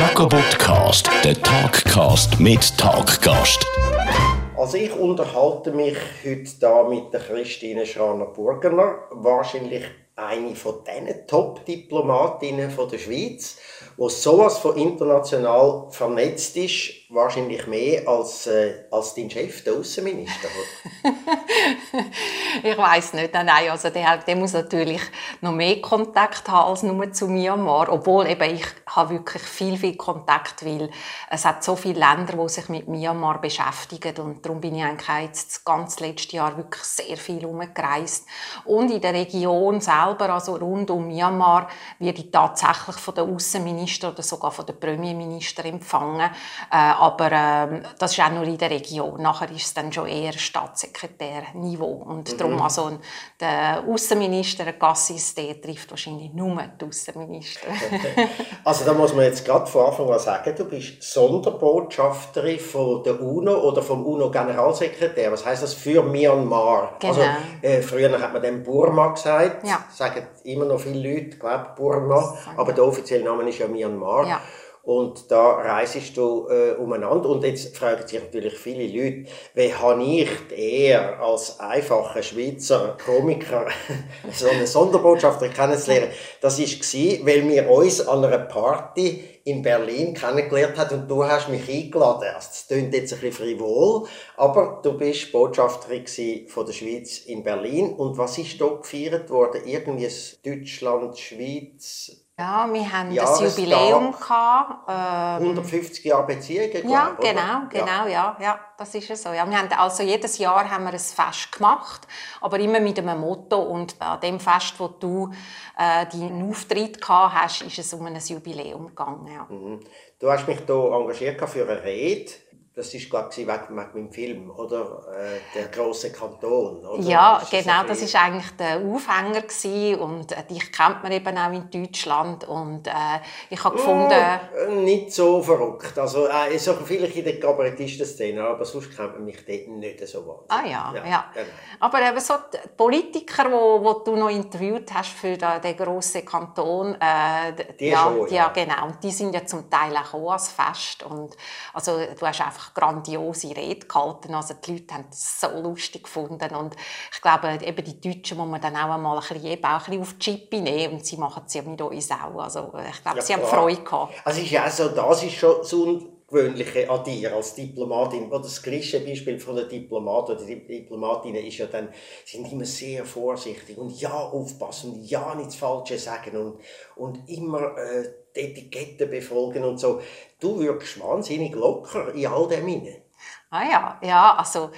Jacobotcast, der Talkcast mit Talkgast. Also ich unterhalte mich heute da mit der Christine Schraner-Burgener, wahrscheinlich eine von diesen Top-Diplomatinnen der Schweiz, die sowas von international vernetzt ist, wahrscheinlich mehr als, äh, als dein Chef, der Außenminister. ich weiß nicht, nein, also der, der muss natürlich noch mehr Kontakt haben als nur zu Myanmar, obwohl eben ich habe wirklich viel, viel Kontakt, weil es hat so viele Länder, die sich mit Myanmar beschäftigen und darum bin ich eigentlich jetzt das ganze letzte Jahr wirklich sehr viel umgereist und in der Region selber, also rund um Myanmar, werde ich tatsächlich von der Außenminister oder sogar von der Premierminister empfangen. Äh, aber äh, das ist auch nur in der Region. Nachher ist es dann schon eher Staatssekretärniveau. Und mhm. darum, also der Außenminister Gassis, der trifft wahrscheinlich nur die Außenminister. also da muss man jetzt gerade von Anfang an sagen, du bist Sonderbotschafterin von der UNO oder vom UNO-Generalsekretär. Was heißt das für Myanmar? Genau. Also, äh, früher hat man dem Burma gesagt, ja. sagen immer noch viele Leute, glaube Burma, aber der offizielle Name ist ja Myanmar. Ja. Und da reisest du äh, umeinander. Und jetzt fragen sich natürlich viele Leute, wie habe ich eher als einfacher Schweizer Komiker so eine Sonderbotschafter kennenzulernen? Das war, weil wir uns an einer Party in Berlin kennengelernt haben und du hast mich eingeladen. Also, das klingt jetzt ein bisschen frivol, aber du bist Botschafterin von der Schweiz in Berlin. Und was ist da gefeiert worden? Irgendwie Deutschland, Schweiz, ja, wir haben das Jubiläum gehabt. Ähm, 150 Jahre Beziehungen, Ja, genau, oder? genau, ja. ja, das ist so. Ja, wir haben also jedes Jahr haben wir ein Fest gemacht, aber immer mit einem Motto. Und an dem Fest, wo du äh, deinen Auftritt gehabt hast, ist es um ein Jubiläum gegangen. Ja. Mhm. Du hast mich hier engagiert für eine Rede das ist glaube ich wegen, wegen meinem Film oder äh, der große Kanton oder? ja genau das ist eigentlich der Aufhänger gewesen. und äh, dich kennt man eben auch in Deutschland und äh, ich habe gefunden oh, nicht so verrückt also äh, so vielleicht in der Kabarettistenszene aber sonst kennt man mich dort nicht so wahnsinnig. ah ja ja, ja. Genau. aber eben so die Politiker wo, wo du noch interviewt hast für den, grossen Kanton äh, die ja, schon, ja. ja genau und die sind ja zum Teil auch als Fest und also du hast einfach einfach grandiose Rede gehalten. Also die Leute haben es so lustig gefunden und ich glaube, eben die Deutschen muss man dann auch einmal ein bisschen, eben auch ein bisschen auf die Chippe nehmen und sie machen es ja mit uns auch. Also ich glaube, ja, sie haben Freude gehabt. Also ist ja so, das ist schon so ein Gewöhnliche an dir als Diplomatin. Oder das Klischeebeispiel von der Diplomat oder Diplomatinnen ist ja dann, sie sind immer sehr vorsichtig und ja aufpassen und ja nichts Falsches sagen und, und immer äh, die Etikette befolgen und so. Du wirkst wahnsinnig locker in all dem hinein. Ah ja, ja, also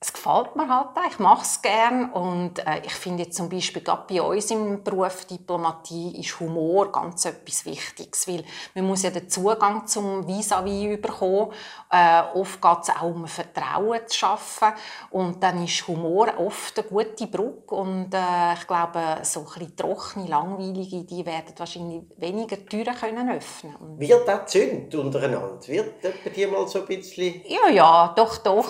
es gefällt mir halt auch, ich mache es gerne und äh, ich finde zum Beispiel gerade bei uns im Beruf Diplomatie ist Humor ganz etwas Wichtiges, weil man muss ja den Zugang zum Vis-à-vis -vis bekommen. Äh, oft geht es auch um Vertrauen zu schaffen und dann ist Humor oft eine gute Brücke und äh, ich glaube, so ein bisschen trockene, langweilige, die werden wahrscheinlich weniger Türen können öffnen und Wird das zünd untereinander? Wird die mal so ein bisschen Ja, ja, doch, doch.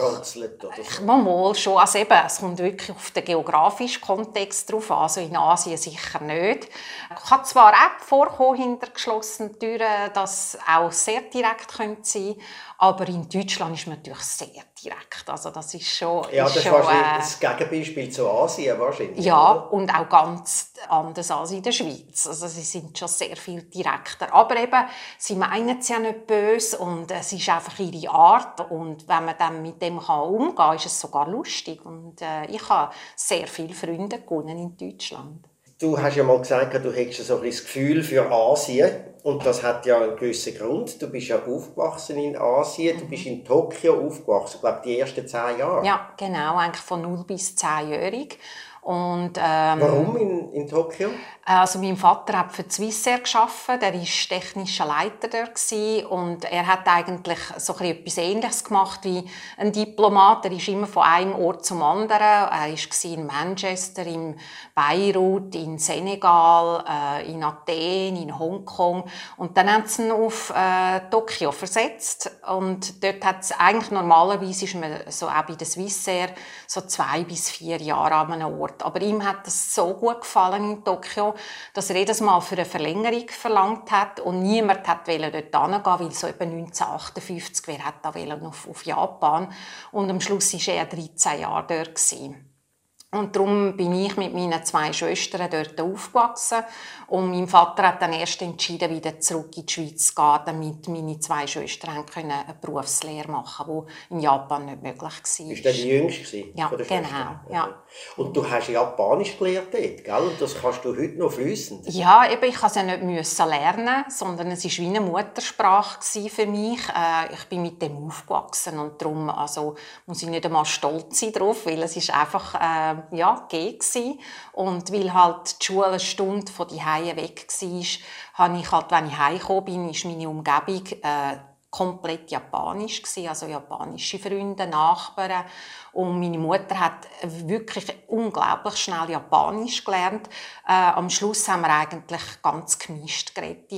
oder so? Mal schon. Also eben, es kommt wirklich auf den geografischen Kontext drauf an. Also in Asien sicher nicht. Es kann zwar auch vorkommen hinter geschlossenen Türen, dass auch sehr direkt sein könnte, aber in Deutschland ist man natürlich sehr direkt. Also das ist schon... Ja, das ist schon, wahrscheinlich äh, das Gegenbeispiel zu Asien wahrscheinlich. Ja, oder? und auch ganz anders als in der Schweiz. Also sie sind schon sehr viel direkter. Aber eben, sie meinen es ja nicht böse und es ist einfach ihre Art. Und wenn man dann mit dem umgehen kann, ist es sogar lustig. Und äh, ich habe sehr viele Freunde gewonnen in Deutschland. Du hast ja mal gesagt, du hättest so ein das Gefühl für Asien. Und das hat ja einen gewissen Grund. Du bist ja aufgewachsen in Asien, du bist in Tokio aufgewachsen, ich glaube die ersten zehn Jahre. Ja, genau, eigentlich von 0 bis 10-jährig. Und, ähm, Warum in, in Tokio? Also mein Vater hat für Swissair gearbeitet, er war technischer Leiter da und er hat eigentlich so etwas Ähnliches gemacht wie ein Diplomat. Er ist immer von einem Ort zum anderen. Er war in Manchester, in Beirut, in Senegal, äh, in Athen, in Hongkong und dann haben sie ihn auf äh, Tokio versetzt und dort hat es eigentlich normalerweise ist man so auch bei der Swissair so zwei bis vier Jahre an einem Ort. Aber ihm hat es so gut gefallen in Tokio, dass er jedes Mal für eine Verlängerung verlangt hat und niemand hat dort hingehen, weil so etwa 1958, wer hat da auf, auf Japan und am Schluss war er 13 Jahre dort. Gewesen. Und darum bin ich mit meinen zwei Schwestern dort aufgewachsen. Und mein Vater hat dann erst entschieden, wieder zurück in die Schweiz zu gehen, damit meine zwei Schwestern können eine Berufslehre machen konnten, die in Japan nicht möglich war. Bist du die Jüngste ja, genau. Ja. Und du hast Japanisch gelernt dort, gell? Und das kannst du heute noch fließend? Ja, eben, ich musste es ja nicht lernen, sondern es war wie eine Muttersprache für mich. Äh, ich bin mit dem aufgewachsen und darum also, muss ich nicht einmal stolz sein darauf, weil es ist einfach... Äh, ja, G gewesen. Und weil halt die Schule eine Stunde von die Hause weg war, habe ich halt, wenn ich heimgekommen bin, ist meine Umgebung äh, komplett japanisch gewesen, also japanische Freunde, Nachbarn und meine Mutter hat wirklich unglaublich schnell Japanisch gelernt. Äh, am Schluss haben wir eigentlich ganz gemischt geredet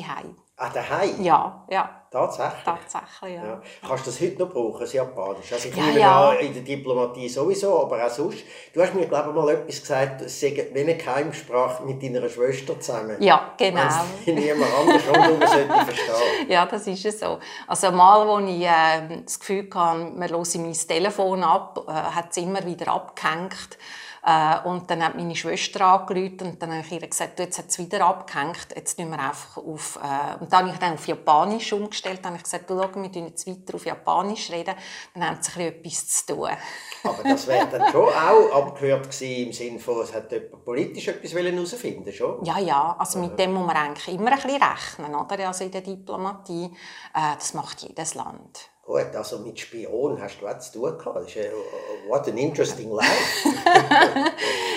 Ah, daheim? Ja, ja. Tatsächlich? Tatsächlich, ja. ja. Kannst du das heute noch brauchen, das Japanisch? Also ich ja, ja. in der Diplomatie sowieso, aber auch sonst. Du hast mir, glaube ich, mal etwas gesagt, es sei wie eine Geheimsprache mit deiner Schwester zusammen. Ja, genau. Wenn niemand anders rundherum sollte verstehen. Ja, das ist so. Also mal, als ich äh, das Gefühl hatte, man höre mein Telefon ab, äh, hat es immer wieder abgehängt. Äh, und dann hat meine Schwester angerufen und dann habe ich ihr gesagt, du, jetzt hat es wieder abgehängt, jetzt tun wir einfach auf... Äh, und dann habe ich dann auf Japanisch umgestellt, dann habe ich gesagt, du, schau, wir reden jetzt weiter auf Japanisch reden, dann haben sie etwas zu tun. Aber das wäre dann schon auch abgehört gewesen, im Sinne von, es hat jemand politisch etwas herausfinden schon? Ja, ja, also mit dem muss man eigentlich immer ein bisschen rechnen, oder? Also in der Diplomatie, äh, das macht jedes Land. Gut, also mit Spion hast du auch zu tun gehabt. Das ist, äh, what an interesting life.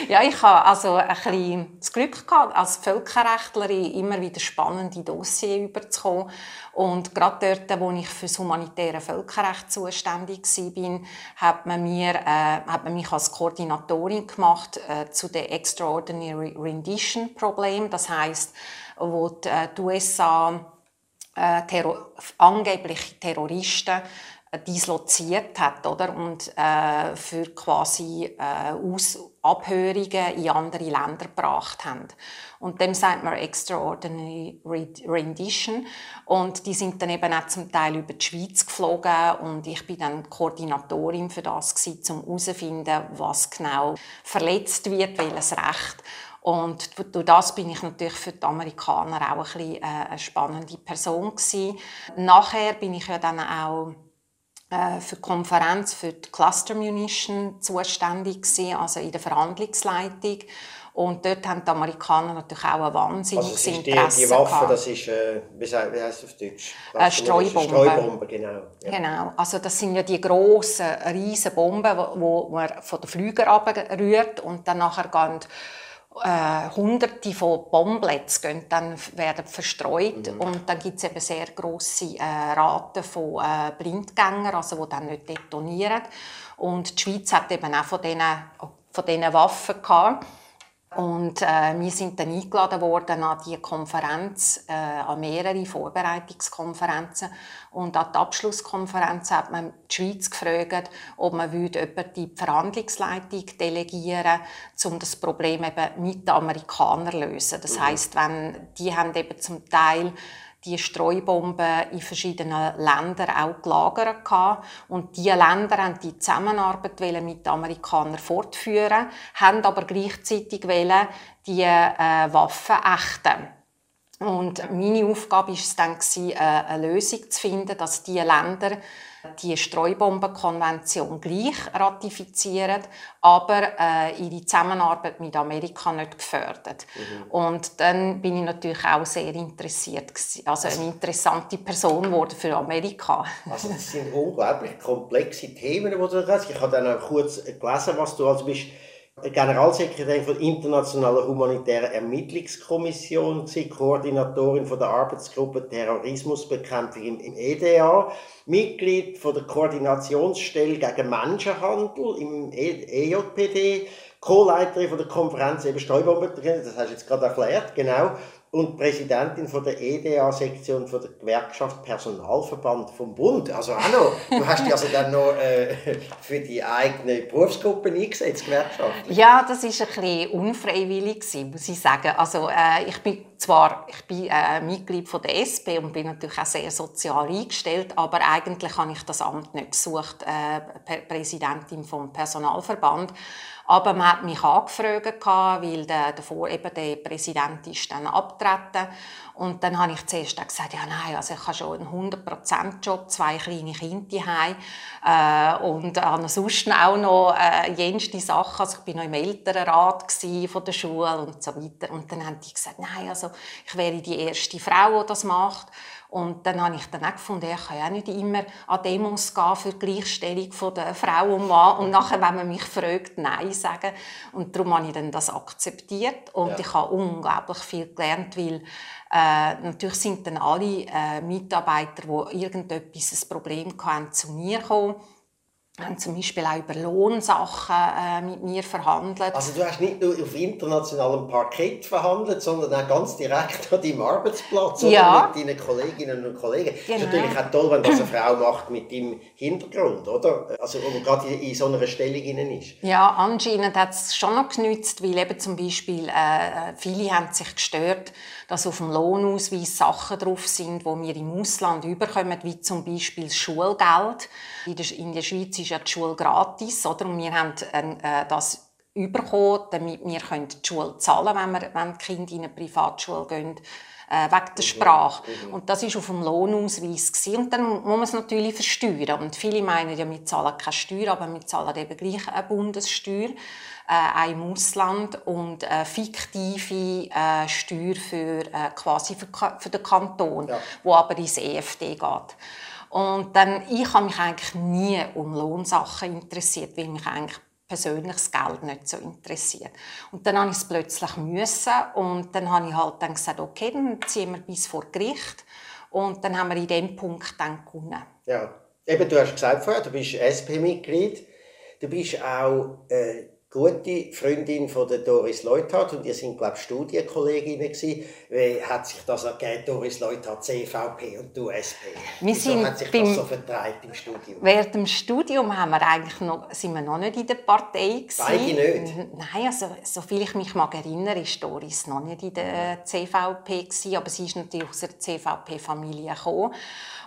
ja, ich habe also ein bisschen das Glück gehabt, als Völkerrechtlerin immer wieder spannende Dossiers überzukommen. Und gerade dort, wo ich für das humanitäre Völkerrecht zuständig war, hat man, mir, äh, hat man mich als Koordinatorin gemacht äh, zu dem Extraordinary Rendition Problem. Das heißt, wo die, äh, die USA äh, Terror angebliche Terroristen äh, disloziert hat, oder? Und äh, für quasi äh, Aus Abhörungen in andere Länder gebracht haben. Und dem sagt man Extraordinary Rendition. Und die sind dann eben auch zum Teil über die Schweiz geflogen und ich bin dann Koordinatorin für das gewesen, um herauszufinden, was genau verletzt wird, welches Recht. Und durch das bin ich natürlich für die Amerikaner auch ein bisschen, äh, eine spannende Person gewesen. Nachher bin ich ja dann auch äh, für die Konferenz für die Cluster Munition zuständig gewesen, also in der Verhandlungsleitung. Und dort haben die Amerikaner natürlich auch ein wahnsinniges also ist die, Die Waffe, das ist, äh, wie heißt es auf Deutsch? Äh, Streubomben. Streubomben, genau. Ja. Genau, also das sind ja die grossen, riesen Bomben, die man von den Flügern abrührt und dann nachher gehen äh, Hunderte von Bombenplätzen dann werden verstreut mhm. und dann gibt es eben sehr große äh, Raten von äh, Blindgängern, also die dann nicht detonieren. Und die Schweiz hat eben auch von diesen, von diesen Waffen gehabt. Und äh, wir sind dann eingeladen worden an die Konferenz, äh, an mehrere Vorbereitungskonferenzen. Und an die Abschlusskonferenz hat man die Schweiz gefragt, ob man würde die Verhandlungsleitung delegieren um das Problem eben mit den Amerikanern zu lösen. Das mhm. heißt, wenn die haben eben zum Teil die Streubomben in verschiedenen Ländern auch gelagert hatten. Und diese Länder haben die Zusammenarbeit mit den Amerikanern fortführen, haben aber gleichzeitig die äh, Waffen ächten. Und meine Aufgabe war es dann, äh, eine Lösung zu finden, dass diese Länder die Streubombenkonvention gleich ratifizieren, aber äh, ihre Zusammenarbeit mit Amerika nicht gefördert. Mhm. Und dann bin ich natürlich auch sehr interessiert, also eine interessante Person geworden für Amerika. Also das sind unglaublich komplexe Themen, die du hast. Ich habe dann auch kurz gelesen, was du also bist Generalsekretärin der Internationalen Humanitären Ermittlungskommission, Koordinatorin von der Arbeitsgruppe Terrorismusbekämpfung im, EDA, Mitglied von der Koordinationsstelle gegen Menschenhandel im EJPD, Co-Leiterin von der Konferenz eben Streubomben, das hast du jetzt gerade erklärt, genau. Und Präsidentin von der EDA-Sektion von der Gewerkschaft Personalverband vom Bund. Also noch, du hast dich also dann noch äh, für die eigene Berufsgruppe eingesetzt, Gewerkschaft. Ja, das ist ein bisschen unfreiwillig muss ich sagen. Also äh, ich bin zwar ich bin äh, Mitglied von der SP und bin natürlich auch sehr sozial eingestellt, aber eigentlich habe ich das Amt nicht gesucht, äh, Präsidentin vom Personalverband. Aber man hat mich angefragt, weil der, der, eben der Präsident ist dann abgetreten. Und dann habe ich zuerst gesagt, ja nein, also ich habe schon einen 100%-Job, zwei kleine Kinder daheim äh, und äh, sonst auch noch äh, jenste Sachen. Also ich war noch im Elternrat von der Schule und so weiter. Und dann haben die gesagt, nein, also ich wäre die erste Frau, die das macht. Und dann habe ich dann auch gefunden, ich kann ja nicht immer an Demos gehen für die Gleichstellung von der Frau und Mann und nachher, wenn man mich fragt, Nein sagen. Und darum habe ich dann das akzeptiert und ja. ich habe unglaublich viel gelernt, weil äh, natürlich sind dann alle äh, Mitarbeiter, die irgendetwas ein Problem hatten, zu mir gekommen haben zum Beispiel auch über Lohnsachen äh, mit mir verhandelt. Also du hast nicht nur auf internationalem Parkett verhandelt, sondern auch ganz direkt an deinem Arbeitsplatz ja. oder mit deinen Kolleginnen und Kollegen. Genau. ist natürlich auch toll, wenn das eine Frau macht mit deinem Hintergrund, oder? Also wo man gerade in so einer Stellung ist. Ja, anscheinend hat es schon noch genützt, weil eben zum Beispiel äh, viele haben sich gestört, dass auf dem Lohnausweis Sachen drauf sind, die wir im Ausland überkommen, wie zum Beispiel das Schulgeld. In der, Schweiz ist ja die Schule gratis, oder? Und wir haben äh, das bekommen, damit wir die Schule zahlen können, wenn, wenn die Kinder in eine Privatschule gehen äh, wegen der Sprache. Mhm. Und das war auf dem Lohnausweis. Gewesen. Und dann muss man es natürlich versteuern. Und viele meinen ja, wir zahlen keine Steuer, aber wir zahlen eben gleich eine Bundessteuer, äh, auch im Ausland, und eine fiktive äh, Steuer für, äh, quasi für, für den Kanton, ja. wo aber ins EFD geht. Und dann, ich habe mich eigentlich nie um Lohnsachen interessiert, weil mich eigentlich persönlich das Geld nicht so interessiert. Und dann habe ich es plötzlich müssen und dann habe ich halt dann gesagt, okay, dann ziehen wir bis vor Gericht und dann haben wir in dem Punkt dann gewonnen. Ja, eben du hast gesagt vorher, du bist SP-Mitglied, du bist auch äh, gute Freundin von der Doris Leuthardt und ihr sind glaube ich Studienkolleginnen gewesen. Wie hat sich das ergeben, Doris Leuthardt CVP und du SP? Wir sind hat sich das so vertreibt im Studium? Während dem Studium haben wir eigentlich noch, sind wir noch nicht in der Partei gewesen. Beide nicht? Nein, also so viel ich mich mag erinnern, ist Doris noch nicht in der CVP gewesen, aber sie ist natürlich aus der CVP-Familie gekommen.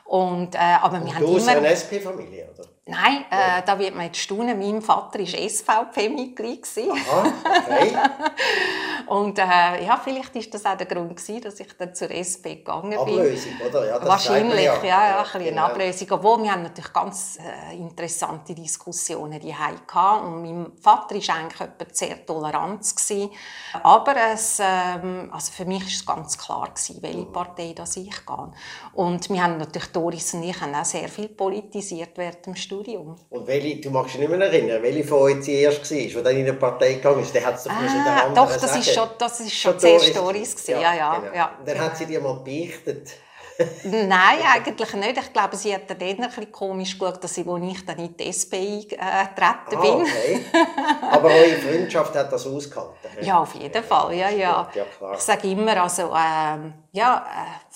Und, äh, aber wir und haben du immer... eine SP-Familie, oder? Nein, äh, da wird man jetzt staunen. Mein Vater war SVP-Mitglied. Aha, okay. Und äh, ja, vielleicht war das auch der Grund, gewesen, dass ich dann zur SP gegangen bin. Ablösung, oder? Ja, Wahrscheinlich, ja, ja, ja, ein bisschen genau. eine Ablösung. Obwohl, wir haben natürlich ganz äh, interessante Diskussionen die hatten. Und mein Vater war eigentlich sehr tolerant. Gewesen. Aber es, ähm, also für mich war es ganz klar, gewesen, welche mhm. Partei das ich gehe. Und wir haben natürlich, Doris und ich, haben auch sehr viel politisiert während dem Studium. Und welche, du magst dich nicht mehr erinnern, welche von euch die erste war, die dann in eine Partei gegangen ist? Der hat es doch ah, Doch, das sagen. ist schon, das ist schon, schon zuerst Doris. Ja, ja, ja, genau. ja, Dann hat sie dir mal beichtet. Nein, eigentlich nicht. Ich glaube, sie hat dann ein bisschen komisch geschaut, dass ich, als ich dann in die SP eingetreten bin. Ah, okay. Aber eure Freundschaft hat das ausgehalten? Ja, auf jeden Fall. Ja, ja. ja ich sage immer, also, ähm, ja,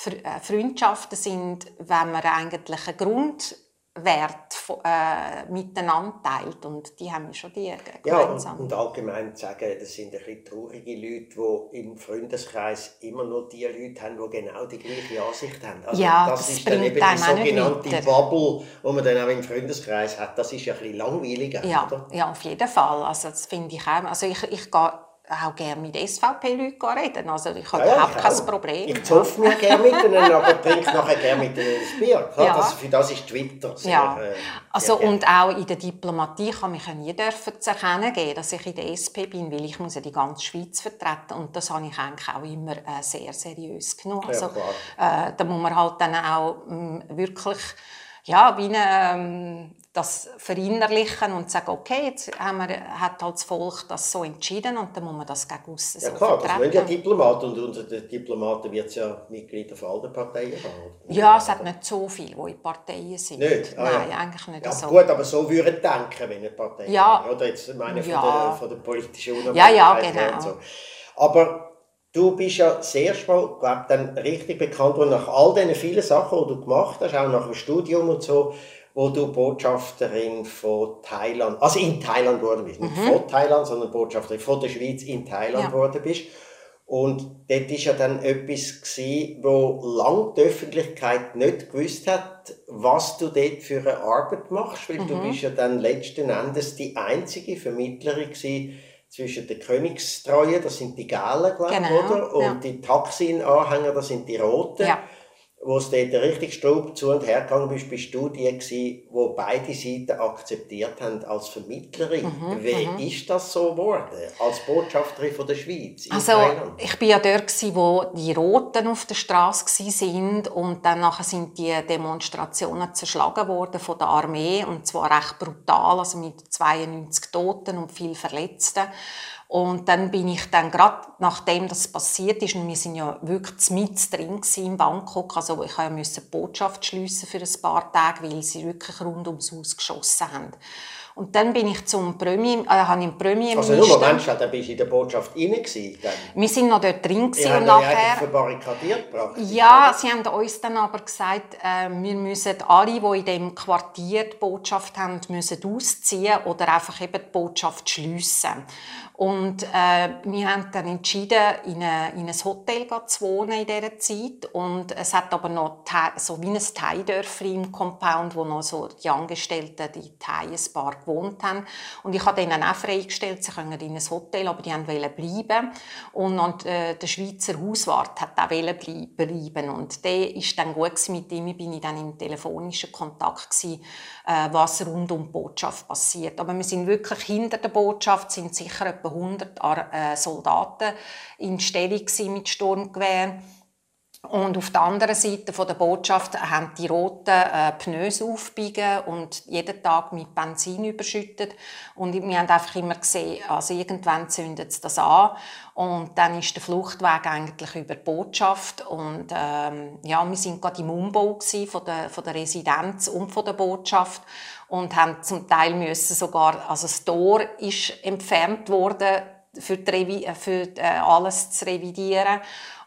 äh, äh, Freundschaften sind, wenn man eigentlich einen Grund Wert äh, miteinander teilt. Und die haben schon die gemeinsam. Ja, und, und allgemein zu sagen, das sind ein bisschen traurige Leute, die im Freundeskreis immer nur die Leute haben, die genau die gleiche Ansicht haben. Also ja, das, das ist dann eben die sogenannte Bubble, die man dann auch im Freundeskreis hat. Das ist ja ein bisschen langweiliger, ja, oder? Ja, auf jeden Fall. Also das finde ich auch. Also ich, ich gehe auch gerne mit SVP-Leuten reden. Also ich habe ja, überhaupt kein auch. Problem. Ich zoffe mir gerne mit ihnen, aber trinke nachher gerne mit ihnen ein Bier. Ja. Das, für das ist Twitter sehr, ja. Äh, also Und auch in der Diplomatie kann ich nie dürfen zu erkennen geben, dass ich in der SP bin, weil ich muss ja die ganze Schweiz vertreten und das habe ich eigentlich auch immer äh, sehr seriös genommen. Also, äh, da muss man halt dann auch mh, mm, wirklich ja, wie eine, ähm, das verinnerlichen und sagen, okay, jetzt haben wir, hat halt das Volk das so entschieden und dann muss man das gegen aussen Ja klar, das wollen ja Diplomaten und unter den Diplomaten wird es ja Mitglieder von allen Parteien haben. Ja, es hat nicht so viele, die in Parteien sind. Nicht? Ah, Nein, ja. eigentlich nicht ja, so. Gut, aber so würden denken, wenn eine Partei ja. Oder jetzt meine von, ja. der, von der politischen Unabhängigkeit Ja, ja, genau. So. Aber Du bist ja das erste Mal, glaub, dann richtig bekannt worden nach all diesen vielen Sachen, die du gemacht hast, auch nach dem Studium und so, Botschafterin von Thailand, also in Thailand geworden bist, nicht von Thailand, sondern Botschafterin von der Schweiz in Thailand Ja. geworden bist. Und dort war ja dann etwas, gewesen, wo lang die Öffentlichkeit nicht gewusst hat, was du dort für eine Arbeit machst, weil du bist ja dann letzten Endes die einzige Vermittlerin gewesen zwischen den Königstreuen, das sind die Galen, glaube ich, Genau, oder? Und ja. die Taxin-Anhänger, das sind die Roten. Ja. Wo es dort richtig Straub zu und her gegangen bist, bist du die gewesen, wo beide Seiten akzeptiert haben als Vermittlerin. Mhm, Wie ist das so geworden, als Botschafterin von der Schweiz in Also Thailand? ich bin ja dort, gsi, wo die Roten auf der Straße sind und dann nachher sind die Demonstrationen zerschlagen worden von der Armee und zwar recht brutal, also mit 92 Toten und viel Verletzten. Und dann bin ich dann gerade, nachdem das passiert ist, und wir sind ja wirklich mit drin in Bangkok, also ich ja musste die Botschaft schliessen für ein paar Tage, weil sie wirklich rund ums Haus geschossen haben. Und dann bin ich zum Premier, äh, habe ich im Premierminister... Also nur Moment, dann bist du in der Botschaft rein gewesen, dann. Wir sind noch dort drin gewesen und nachher... verbarrikadiert praktisch. Ja, sie haben uns dann aber gesagt, äh, wir müssen alle, die in dem Quartier die Botschaft haben, müssen ausziehen oder einfach eben die Botschaft schliessen. Und äh, wir haben dann entschieden, in, eine, in ein Hotel zu wohnen in dieser Zeit. Und es hat aber noch so wie ein Thai-Dörfli im Compound, wo noch so die Angestellten, die Thai, ein gewohnt haben. Und ich habe denen auch freigestellt, sie können in ein Hotel, aber die wollten bleiben. Und, und äh, der Schweizer Hauswart hat auch bleiben. Und der ist dann gut mit ihm, bin ich dann im telefonischen Kontakt gewesen, äh, was rund um die Botschaft passiert. Aber wir sind wirklich hinter der Botschaft, sind sicher etwa 100 Ar- äh, Soldaten in Stellung mit Sturmgewehren. Und auf der anderen Seite von der Botschaft haben die Roten äh, Pneus aufbiegen und jeden Tag mit Benzin überschüttet. Und wir haben einfach immer gesehen, also irgendwann zündet das an. Und dann ist der Fluchtweg eigentlich über die Botschaft. Und ähm, ja, wir sind gerade im Umbau von der, von der Residenz und von der Botschaft und haben zum Teil müssen sogar, also das Tor ist entfernt worden, für, die für äh, alles zu revidieren.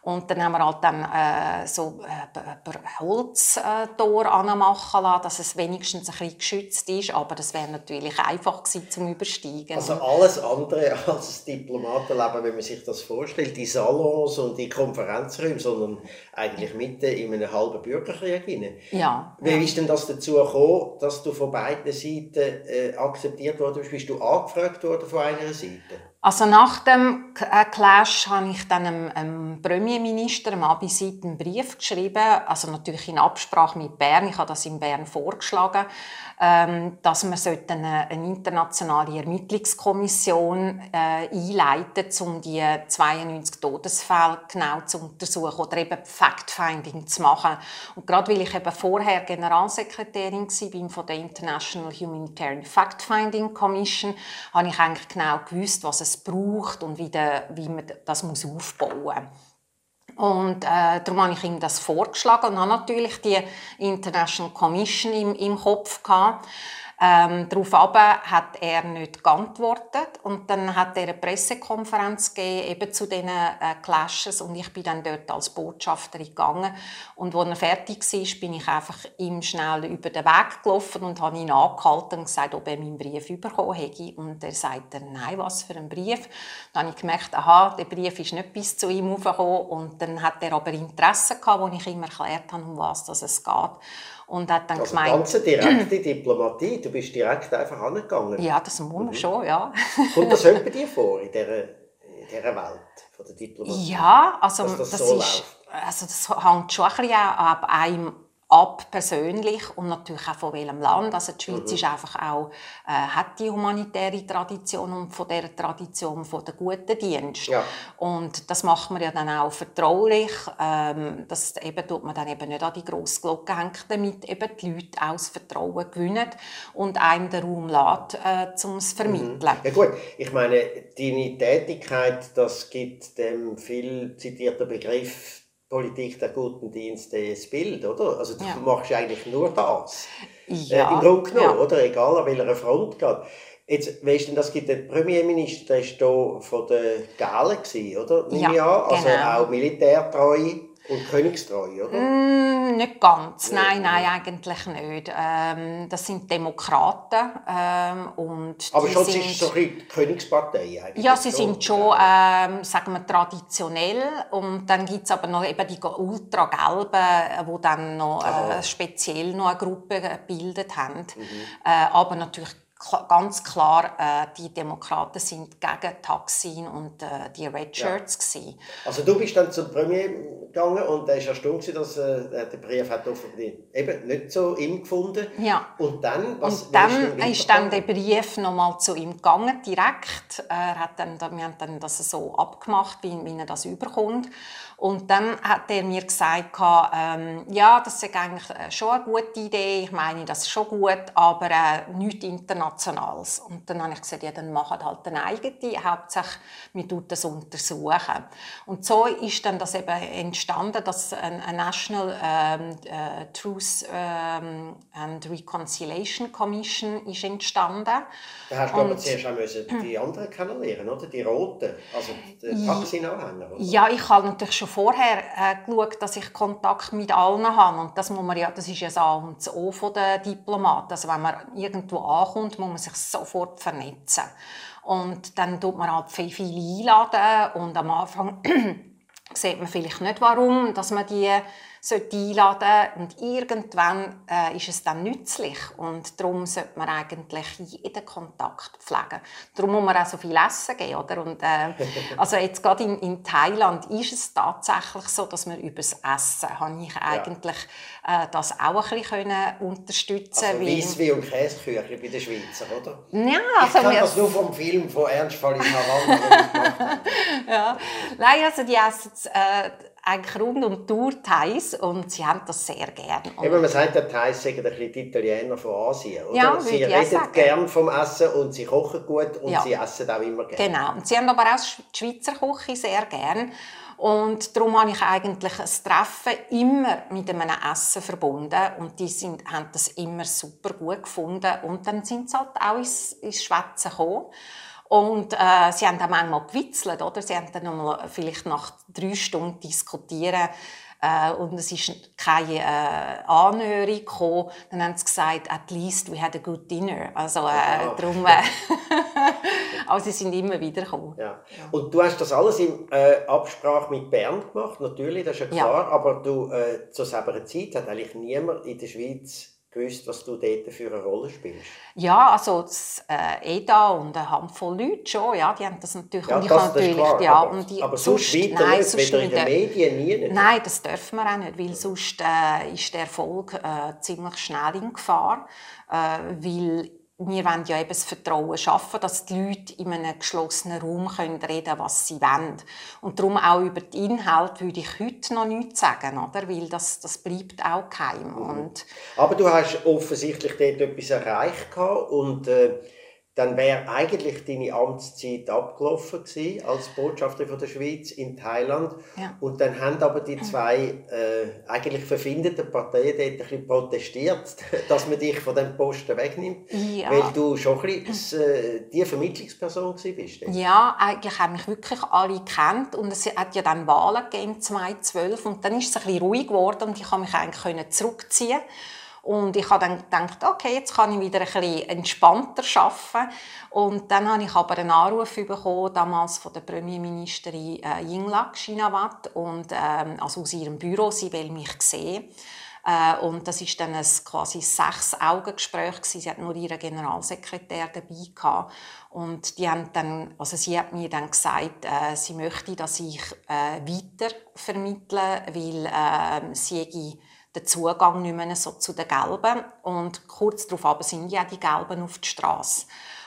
Und dann haben wir halt dann äh, so äh, Holztor anmachen lassen, dass es wenigstens ein bisschen geschützt ist. Aber das wäre natürlich einfach gewesen zum Übersteigen. Also alles andere als das Diplomatenleben, wenn man sich das vorstellt, die Salons und die Konferenzräume, sondern eigentlich mitten in einem halben Bürgerkrieg hinein. ja. Wie ist denn das dazu gekommen, dass du von beiden Seiten äh, akzeptiert worden bist? Bist du angefragt worden von einer Seite? Also nach dem äh, Clash habe ich dann dem, dem Premierminister, dem Abisit, einen Brief geschrieben, also natürlich in Absprache mit Bern. Ich habe das in Bern vorgeschlagen, ähm, dass man eine, eine internationale Ermittlungskommission äh, einleiten, um die 92 Todesfälle genau zu untersuchen oder eben Fact-Finding zu machen. Und gerade weil ich eben vorher Generalsekretärin war von der International Humanitarian Fact-Finding Commission, habe ich eigentlich genau gewusst, was es braucht und wie, der, wie man das muss aufbauen muss. Und äh, darum habe ich ihm das vorgeschlagen und habe natürlich die International Commission im, im Kopf gehabt. Ähm, darauf aber hat er nicht geantwortet. Und dann hat er eine Pressekonferenz gegeben, eben zu diesen äh, Clashes. Und ich bin dann dort als Botschafterin gegangen. Und als er fertig war, bin ich einfach ihm schnell über den Weg gelaufen und habe ihn angehalten und gesagt, ob er meinen Brief bekommen hätte. Und er sagte, nein, was für ein Brief. Dann habe ich gemerkt, aha, der Brief ist nicht bis zu ihm aufgekommen und dann hat er aber Interesse gehabt, wo ich ihm erklärt habe, um was es geht und hat dann Also gemeint, ganz direkte Diplomatie, du bist direkt einfach angegangen. ja, das muss man schon, ja. Kommt das etwa dir vor in dieser, in dieser Welt von der Diplomatie? Ja, also das, so ist, läuft. also das hängt schon ein bisschen ab einem ab persönlich und natürlich auch von welchem Land. Also die Schweiz Mhm. ist einfach auch, äh, hat die humanitäre Tradition und von der Tradition von der guten Dienst. Ja. Und das macht man ja dann auch vertraulich. Ähm, das eben tut man dann eben nicht an die grosse Glocke hängen, damit eben die Leute auch das Vertrauen gewinnen und einem den Raum lässt, äh, um es zu vermitteln. Ja gut, ich meine, deine Tätigkeit, das gibt dem viel zitierten Begriff Politik der guten Dienste das Bild, oder? Also du Ja. machst eigentlich nur das. Ja, äh, Im Grunde genommen, ja. oder? Egal an welcher Front geht. Jetzt, weißt du, das gibt der Premierminister, der war von der Galen, oder? Ja, ja, also genau. auch militärtreu und königstreu, oder? Mm, nicht ganz, nein, nein, eigentlich nicht. Ähm, das sind Demokraten ähm, und Aber schon, sind, ist so bisschen die Königspartei eigentlich. ja, sie so. sind schon, ähm, sagen wir, traditionell und dann gibt es aber noch eben die ultragelben, die dann noch äh, speziell noch eine Gruppe gebildet haben. Mhm. Äh, aber natürlich ganz klar, äh, die Demokraten sind gegen Taksin und äh, die Red Ja. Shirts gewesen. Also du bist dann zum Premier gegangen und er war erstaunt, dass äh, der Brief hat offenbar eben nicht so ihm gefunden. Ja. Und dann, was Und dann ist dann der? Brief nochmal zu ihm gegangen, direkt. Er hat dann, wir haben dann das so abgemacht, wie, wie er das überkommt. Und dann hat er mir gesagt, ähm, ja, das ist eigentlich äh, schon eine gute Idee, ich meine das ist schon gut, aber äh, nichts Internationales. Und dann habe ich gesagt, ja, dann macht halt eine eigene, hauptsächlich, wir tun das untersuchen. Und so ist dann das eben entstanden, dass ein, ein National ähm, äh, Truth ähm, and Reconciliation Commission ist entstanden. Da hast du aber zuerst auch müssen die anderen kennenlernen, oder? Die Roten, also die Taksin-Anhänger, oder? Ja, ich habe natürlich schon vorher äh, geschaut, dass ich Kontakt mit allen habe. Und das, muss man ja, das ist ja das A und das O von der Diplomaten. Also wenn man irgendwo ankommt, muss man sich sofort vernetzen. Und dann tut man halt viel, viele einladen. Und am Anfang sieht man vielleicht nicht, warum, dass man die einladen und irgendwann äh, ist es dann nützlich und darum sollte man eigentlich jeden Kontakt pflegen. Darum muss man auch so viel Essen geben, oder? Und, äh, also jetzt gerade in, in Thailand ist es tatsächlich so, dass man über das Essen habe ich eigentlich äh, das auch ein bisschen können unterstützen Also Weisswein und Käseküchli bei den Schweizer, oder? ja, Ich also kenne wir- das nur vom Film von Ernst Fallis Havanna. ja. Nein, also die essen äh, eigentlich rund um die Tour Thais und sie haben das sehr gerne. Eben, man sagt, der Thais sagen ein bisschen die Italiener von Asien, oder? Ja, sie reden sagen. gern vom Essen und sie kochen gut und Ja. sie essen auch immer gerne. Genau. Und sie haben aber auch die Schweizer Küche sehr gern. Und darum habe ich eigentlich das Treffen immer mit einem Essen verbunden. Und die sind, haben das immer super gut gefunden. Und dann sind sie halt auch ins, ins Schwätzen gekommen. Und äh, sie haben auch manchmal gewitzelt, oder? Sie haben dann mal vielleicht nach drei Stunden diskutieren äh, und es ist keine äh, Annäherung gekommen. Dann haben sie gesagt, at least we had a good dinner. Also äh, Aha. darum, äh, also sie sind immer wieder gekommen. Ja. Und du hast das alles in äh, Absprache mit Bern gemacht, natürlich, das ist ja Ja. klar, aber du, äh, zur selben Zeit hat eigentlich niemand in der Schweiz gewusst, was du dort für eine Rolle spielst. Ja, also das äh, EDA und eine Handvoll Leute schon, ja, die haben das natürlich. Ja, und ich das, das ist natürlich, klar, ja, aber, und die, aber sonst weiter nein, nicht, sonst weder in den. Medien, nie nicht. Nein, das dürfen wir auch nicht, weil sonst äh, ist der Erfolg äh, ziemlich schnell in Gefahr, äh, weil wir wollen ja eben das Vertrauen schaffen, dass die Leute in einem geschlossenen Raum können reden was sie wollen. Und darum auch über die Inhalte würde ich heute noch nichts sagen, oder? weil das, das bleibt auch geheim. Und Aber du hast offensichtlich dort etwas erreicht und äh, dann wäre eigentlich deine Amtszeit abgelaufen gewesen als Botschafter von der Schweiz in Thailand. Ja. Und dann haben aber die zwei äh, eigentlich verfindeten Parteien dort ein bisschen protestiert, dass man dich von dem Posten wegnimmt, Ja. weil du schon ein bisschen äh, die Vermittlungsperson gewesen bist. Ja, eigentlich haben mich wirklich alle gekannt und es hat ja dann Wahlen gegeben 2012 und dann ist es ein bisschen ruhig geworden und ich konnte mich eigentlich können zurückziehen und ich habe dann gedacht, okay, jetzt kann ich wieder ein bisschen entspannter arbeiten. Und dann habe ich aber einen Anruf bekommen, damals von der Premierministerin äh, Yingluck Shinawat, und, ähm, also aus ihrem Büro, sie will mich sehen. Äh, und das ist dann ein quasi sechs Augen Gespräch. Sie hat nur ihren Generalsekretär dabei gehabt. und die haben dann, also sie hat mir dann gesagt, äh, sie möchte, dass ich äh, weiter vermittle, weil äh, sie den Zugang nicht mehr so zu den Gelben und kurz darauf sind ja die Gelben auf die Straße.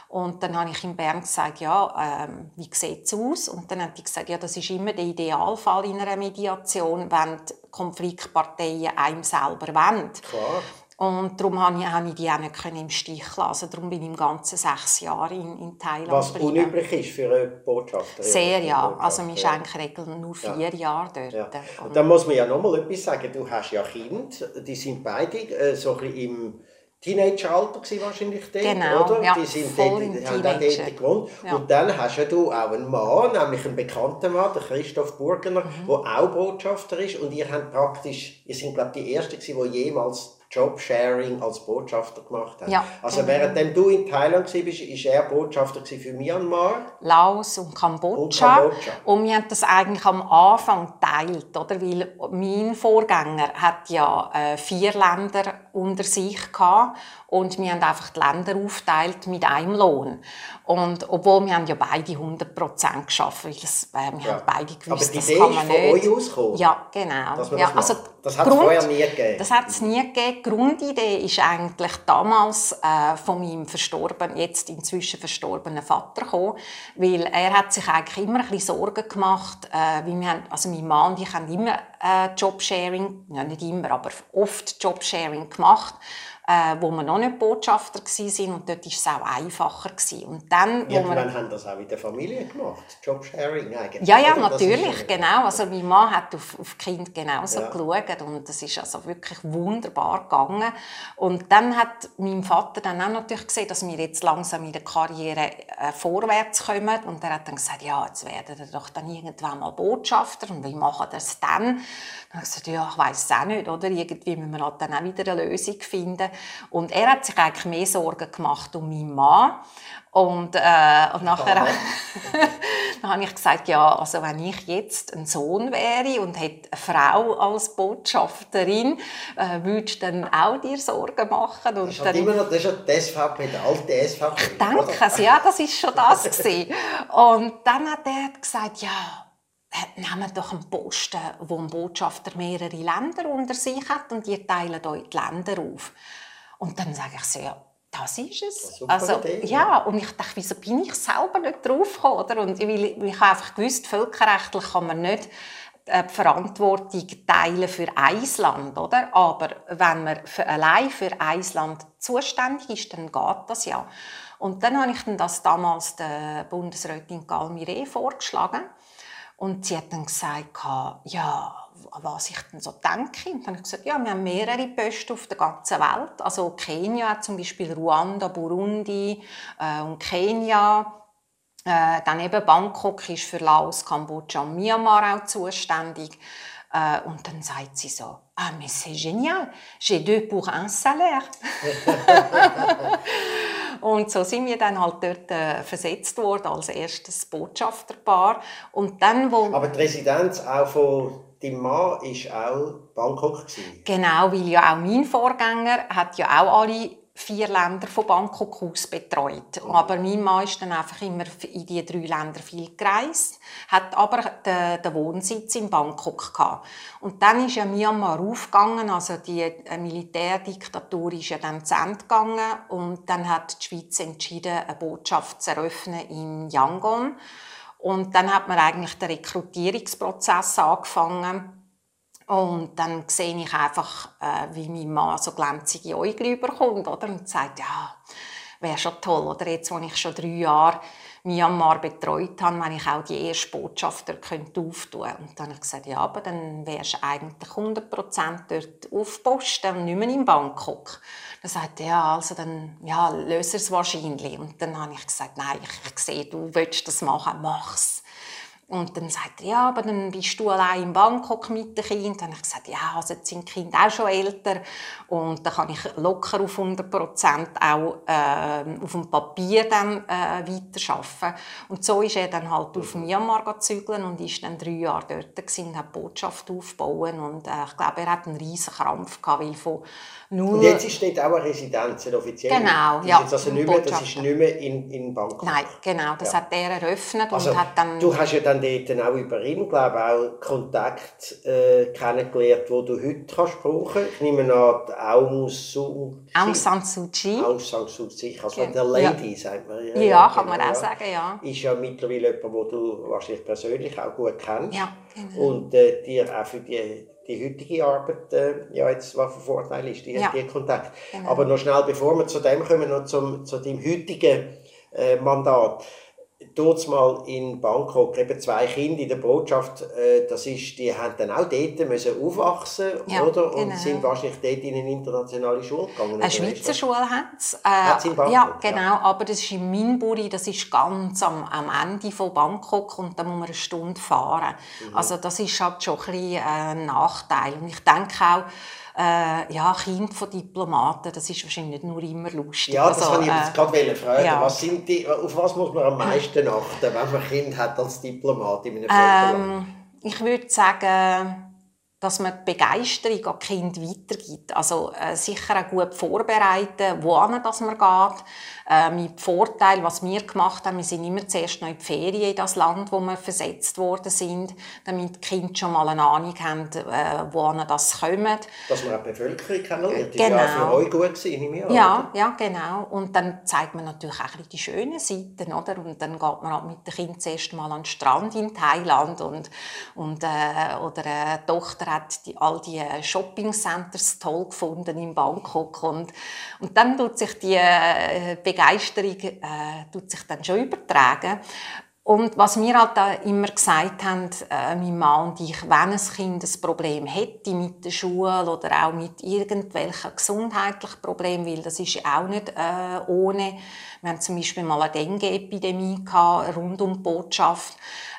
Und dann habe ich in Bern gesagt, ja, ähm, wie sieht es aus? Und dann hat die gesagt, ja, das ist immer der Idealfall in einer Mediation, wenn die Konfliktparteien einem selber wollen. Klar. Und darum habe ich, habe ich die auch nicht im Stich lassen. Also darum bin ich im ganzen sechs Jahre in, in Thailand Was geblieben. unüblich ist für eine Botschafterin. Sehr, ja. Also ist Botschafter, eigentlich regeln nur Ja. vier Jahre dort. Ja. Und- dann muss man ja noch mal etwas sagen. Du hast ja Kinder, die sind beide äh, so ein bisschen im, Teenageralter gewesen wahrscheinlich dort, Genau, oder? ja, die sind voll dort, haben dort gewohnt. Ja. Und dann hast ja du auch einen Mann, nämlich einen bekannten Mann, der Christoph Burgener, Mhm. der auch Botschafter ist. Und ihr habt praktisch, ihr sind glaube ich die Ersten gewesen, die jemals Jobsharing als Botschafter gemacht haben. Ja, also genau. während du in Thailand warst, ist er Botschafter für Myanmar. Laos und Kambodscha. Und Kambodscha. Und wir haben das eigentlich am Anfang geteilt, oder? Weil mein Vorgänger hat ja äh, vier Länder unter sich gehabt und wir haben einfach die Länder aufgeteilt mit einem Lohn. Und obwohl wir haben ja beide 100% geschafft, weil das, äh, wir Ja. haben beide gewusst, Aber die das Idee kann ist man von nicht. euch ausgekommen? Ja, genau. Dass man ja, das also Das hat's vorher nie gegeben? Das hat es nie gegeben. Die Grundidee ist eigentlich damals äh, von meinem verstorbenen, jetzt inzwischen verstorbenen Vater gekommen, weil er hat sich eigentlich immer ein bisschen Sorgen gemacht, äh, wie wir haben, also mein Mann und ich haben immer äh, Jobsharing, ja nicht immer, aber oft Jobsharing gemacht, äh, wo wir noch nicht Botschafter waren und dort war es auch einfacher. Gewesen. Und dann, wo wir haben das auch in der Familie gemacht, Jobsharing eigentlich. ja, ja, oder? Natürlich, genau. Also mein Mann hat auf, auf Kinder genauso Ja. geschaut und das ist also wirklich wunderbar gegangen. Und dann hat mein Vater dann auch natürlich gesehen, dass wir jetzt langsam in der Karriere äh, vorwärts kommen und er hat dann gesagt, ja, jetzt werden wir doch dann irgendwann mal Botschafter und wie machen wir das dann? Dann ich gesagt, ja, ich weiß es auch nicht, oder? Irgendwie müssen wir halt dann auch wieder eine Lösung finden. Und er hat sich eigentlich mehr Sorgen gemacht um meinen Mann. Und, äh, und nachher dann habe ich gesagt, ja, also wenn ich jetzt ein Sohn wäre und hätte eine Frau als Botschafterin, äh, würdest du dann auch dir Sorgen machen? Und Das ist halt immer noch das ist ja die SVP, der alte SVP. Danke, oder? also, ja, das ist schon das gewesen. Und dann hat er gesagt, ja, nehmt doch einen Posten, wo ein Botschafter mehrere Länder unter sich hat und ihr teilt euch die Länder auf. Und dann sage ich so, ja, das ist es. Super also, Idee, ja, und ich dachte, wieso bin ich selber nicht drauf gekommen, oder? Und ich, ich, habe einfach gewusst, völkerrechtlich kann man nicht äh, die Verantwortung teilen für ein Land, oder? Aber wenn man für, allein für ein Land zuständig ist, dann geht das ja. Und dann habe ich dann das damals der Bundesrätin Galmire vorgeschlagen. Und sie hat dann gesagt, ja, was ich denn so denke. Und dann habe ich gesagt, ja, wir haben mehrere Posten auf der ganzen Welt. Also Kenia hat zum Beispiel Ruanda, Burundi äh, und Kenia. Äh, dann eben Bangkok ist für Laos, Kambodscha und Myanmar auch zuständig. Äh, und dann sagt sie so, ah, mais c'est génial, j'ai deux pour un salaire. und so sind wir dann halt dort äh, versetzt worden als erstes Botschafterpaar. Und dann, wo... Aber die Residenz auch von deinem Mann war auch Bangkok. Gewesen. Genau, weil ja auch mein Vorgänger hat ja auch alle vier Länder von Bangkok aus betreut. Aber mein Mann ist dann einfach immer in die drei Länder viel gereist, hat aber den, den Wohnsitz in Bangkok gehabt. Und dann ist ja Myanmar aufgegangen, also die äh, Militärdiktatur ist ja dann zu Ende gegangen und dann hat die Schweiz entschieden, eine Botschaft zu eröffnen in Yangon. Und dann hat man eigentlich den Rekrutierungsprozess angefangen. Und dann sehe ich einfach, äh, wie mein Mann so glänzige Äugel überkommt, oder? Und sagt, ja, wäre schon toll, oder? Jetzt, wo ich schon drei Jahre Myanmar betreut habe, wenn ich auch die erste Botschafter könnte auftun könnte. Und dann habe ich gesagt, ja, aber dann wärst du eigentlich 100% dort auf Posten und nicht mehr in Bangkok. Dann sagt er, ja, also dann, ja, löse es wahrscheinlich. Und dann habe ich gesagt, nein, ich, ich sehe, du willst das machen, mach's. Und dann sagt er, ja, aber dann bist du allein in Bangkok mit den Kindern. Dann habe ich gesagt, ja, also jetzt sind die Kinder auch schon älter. Und dann kann ich locker auf 100 Prozent auch äh, auf dem Papier dann äh, weiterarbeiten. Und so ist er dann halt auf Myanmar gezügelt und ist dann drei Jahre dort gewesen, hat Botschaft aufbauen. Und äh, ich glaube, er hat einen riesen Krampf gehabt, weil von null... Und jetzt ist dort auch eine Residenz, eine offizielle. Genau, das ist ja, Jetzt also nicht mehr, das ist nicht mehr in, in Bangkok. Nein, genau, das Ja. hat er eröffnet Also, und hat dann... du hast ja dann dort auch über ihn, glaube auch Kontakt äh, kennengelernt, wo du heute kannst brauchen. Ich nehme an, Aung Suu Aung San Suu Kyi. Aung San Suu Kyi, also Ja. der Lady, sagt man. Ja, kann man genau, auch sagen, ja. Ist ja mittlerweile jemand, den du wahrscheinlich persönlich auch gut kennst. Ja, genau. Und äh, dir auch für die, die heutige Arbeit, äh, ja, jetzt, was für Vorteil ist, die, Ja. die Kontakt. Genau. Aber noch schnell, bevor wir zu dem kommen, noch zum, zu deinem heutigen äh, Mandat. Dort mal in Bangkok eben zwei Kinder in der Botschaft, äh, das ist, die haben dann auch dort müssen aufwachsen Ja, oder? Und genau. sind wahrscheinlich dort in eine internationale Schule gegangen. Eine Schweizer Schule hat es. Äh, in Bangkok, ja, ja. genau. Aber das ist in Minburi, das ist ganz am, am Ende von Bangkok und da muss man eine Stunde fahren. Mhm. Also das ist halt schon ein, bisschen, äh, ein Nachteil. Und ich denke auch, äh, ja, Kind von Diplomaten, das ist wahrscheinlich nicht nur immer lustig. Ja, das also, wollte ich äh, jetzt gerade wollen fragen. ja. Was sind die, auf was muss man am meisten achten, wenn man ein Kind hat als Diplomat in einem? Ähm, ich würde sagen, dass man die Begeisterung an die Kinder weitergibt. Also äh, sicher auch gut vorbereiten, wohin dass man geht. Äh, mit Vorteil, was wir gemacht haben, wir sind immer zuerst noch in die Ferien in das Land, wo wir versetzt worden sind, damit die Kinder schon mal eine Ahnung haben, äh, wohin das kommt. Dass man auch die Bevölkerung kennenlernt. Das Genau. war ja auch für euch gut, gewesen, Ja, ja, genau. Und dann zeigt man natürlich auch die schönen Seiten, oder? Und dann geht man halt mit den Kindern zuerst mal an den Strand in Thailand und, und äh, oder eine Tochter hat die, all die Shopping-Centers toll gefunden in Bangkok und, und dann tut sich die äh, Begeisterung äh, tut sich dann schon übertragen. Und was wir halt immer gesagt haben, äh, mein Mann und ich, wenn ein Kind ein Problem hätte mit der Schule oder auch mit irgendwelchen gesundheitlichen Problemen, weil das ist ja auch nicht äh, ohne. Wir haben zum Beispiel mal eine Dengue-Epidemie rund um die Botschaft.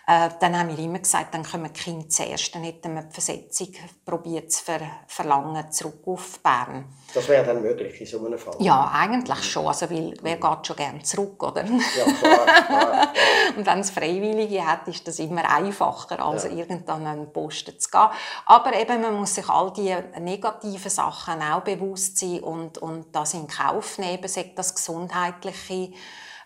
Äh, dann haben wir immer gesagt, dann kommen die Kinder zuerst. Dann hätten wir die Versetzung probiert zu ver verlangen, zurück auf Bern. Das wäre dann möglich in so einem Fall. Ja, eigentlich schon. Also, weil, wer geht schon gerne zurück, oder? Ja, klar. Und wenn es Freiwillige hat, ist das immer einfacher, als irgendwann an einen Posten zu gehen. Aber eben, man muss sich all die negativen Sachen auch bewusst sein und, und das in Kauf nehmen, sei das gesundheitliche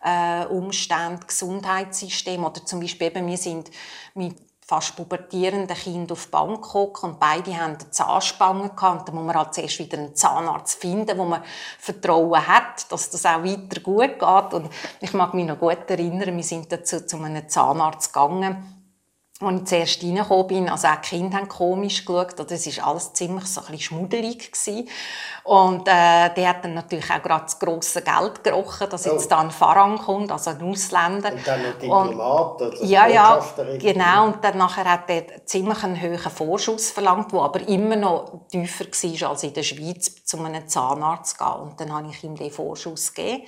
äh, Umstände, Gesundheitssystem oder zum Beispiel eben, wir sind mit fast pubertierenden Kind auf Bangkok und beide haben eine Zahnspange gehabt. Da muss man halt zuerst wieder einen Zahnarzt finden, wo man Vertrauen hat, dass das auch weiter gut geht. Und ich mag mich noch gut erinnern, wir sind dazu zu einem Zahnarzt gegangen als ich zuerst reingekommen bin, also auch die Kinder haben komisch geschaut, oder es war alles ziemlich so ein bisschen schmuddelig. Gewesen. Und äh, der hat dann natürlich auch gerade das grosse Geld gerochen, dass jetzt Oh. da ein Farang kommt, also ein Ausländer. Und dann noch Diplomat oder ja, ja, Botschafterin. genau. Und dann nachher hat er ziemlich einen hohen Vorschuss verlangt, der aber immer noch tiefer war als in der Schweiz, zu einem Zahnarzt zu gehen. Und dann habe ich ihm den Vorschuss gegeben.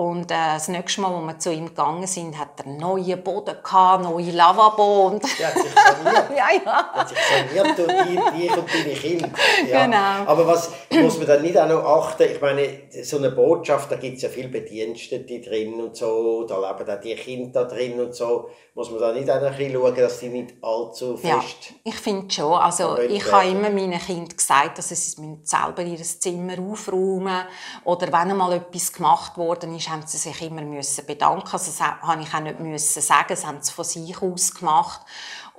Und äh, das nächste Mal, als wir zu ihm gegangen sind, hat er neuen Boden gehabt, neue Lavabo und Der hat sich saniert. ja, ja. hat sich saniert durch dich und deine Kinder. Ja. Genau. Aber was muss man dann nicht auch noch achten? Ich meine, so eine Botschaft, da gibt es ja viele Bedienstete drin und so, da leben auch die Kinder da drin und so. Muss man da nicht auch noch ein bisschen schauen, dass die nicht allzu Ja, fest... ich finde schon. Also ich habe immer meinen Kindern gesagt, dass sie müssen selber ihr Zimmer aufräumen Oder wenn einmal etwas gemacht worden ist, haben sie sich immer müssen bedanken. Also das habe ich auch nicht müssen sagen. Das haben sie von sich aus gemacht.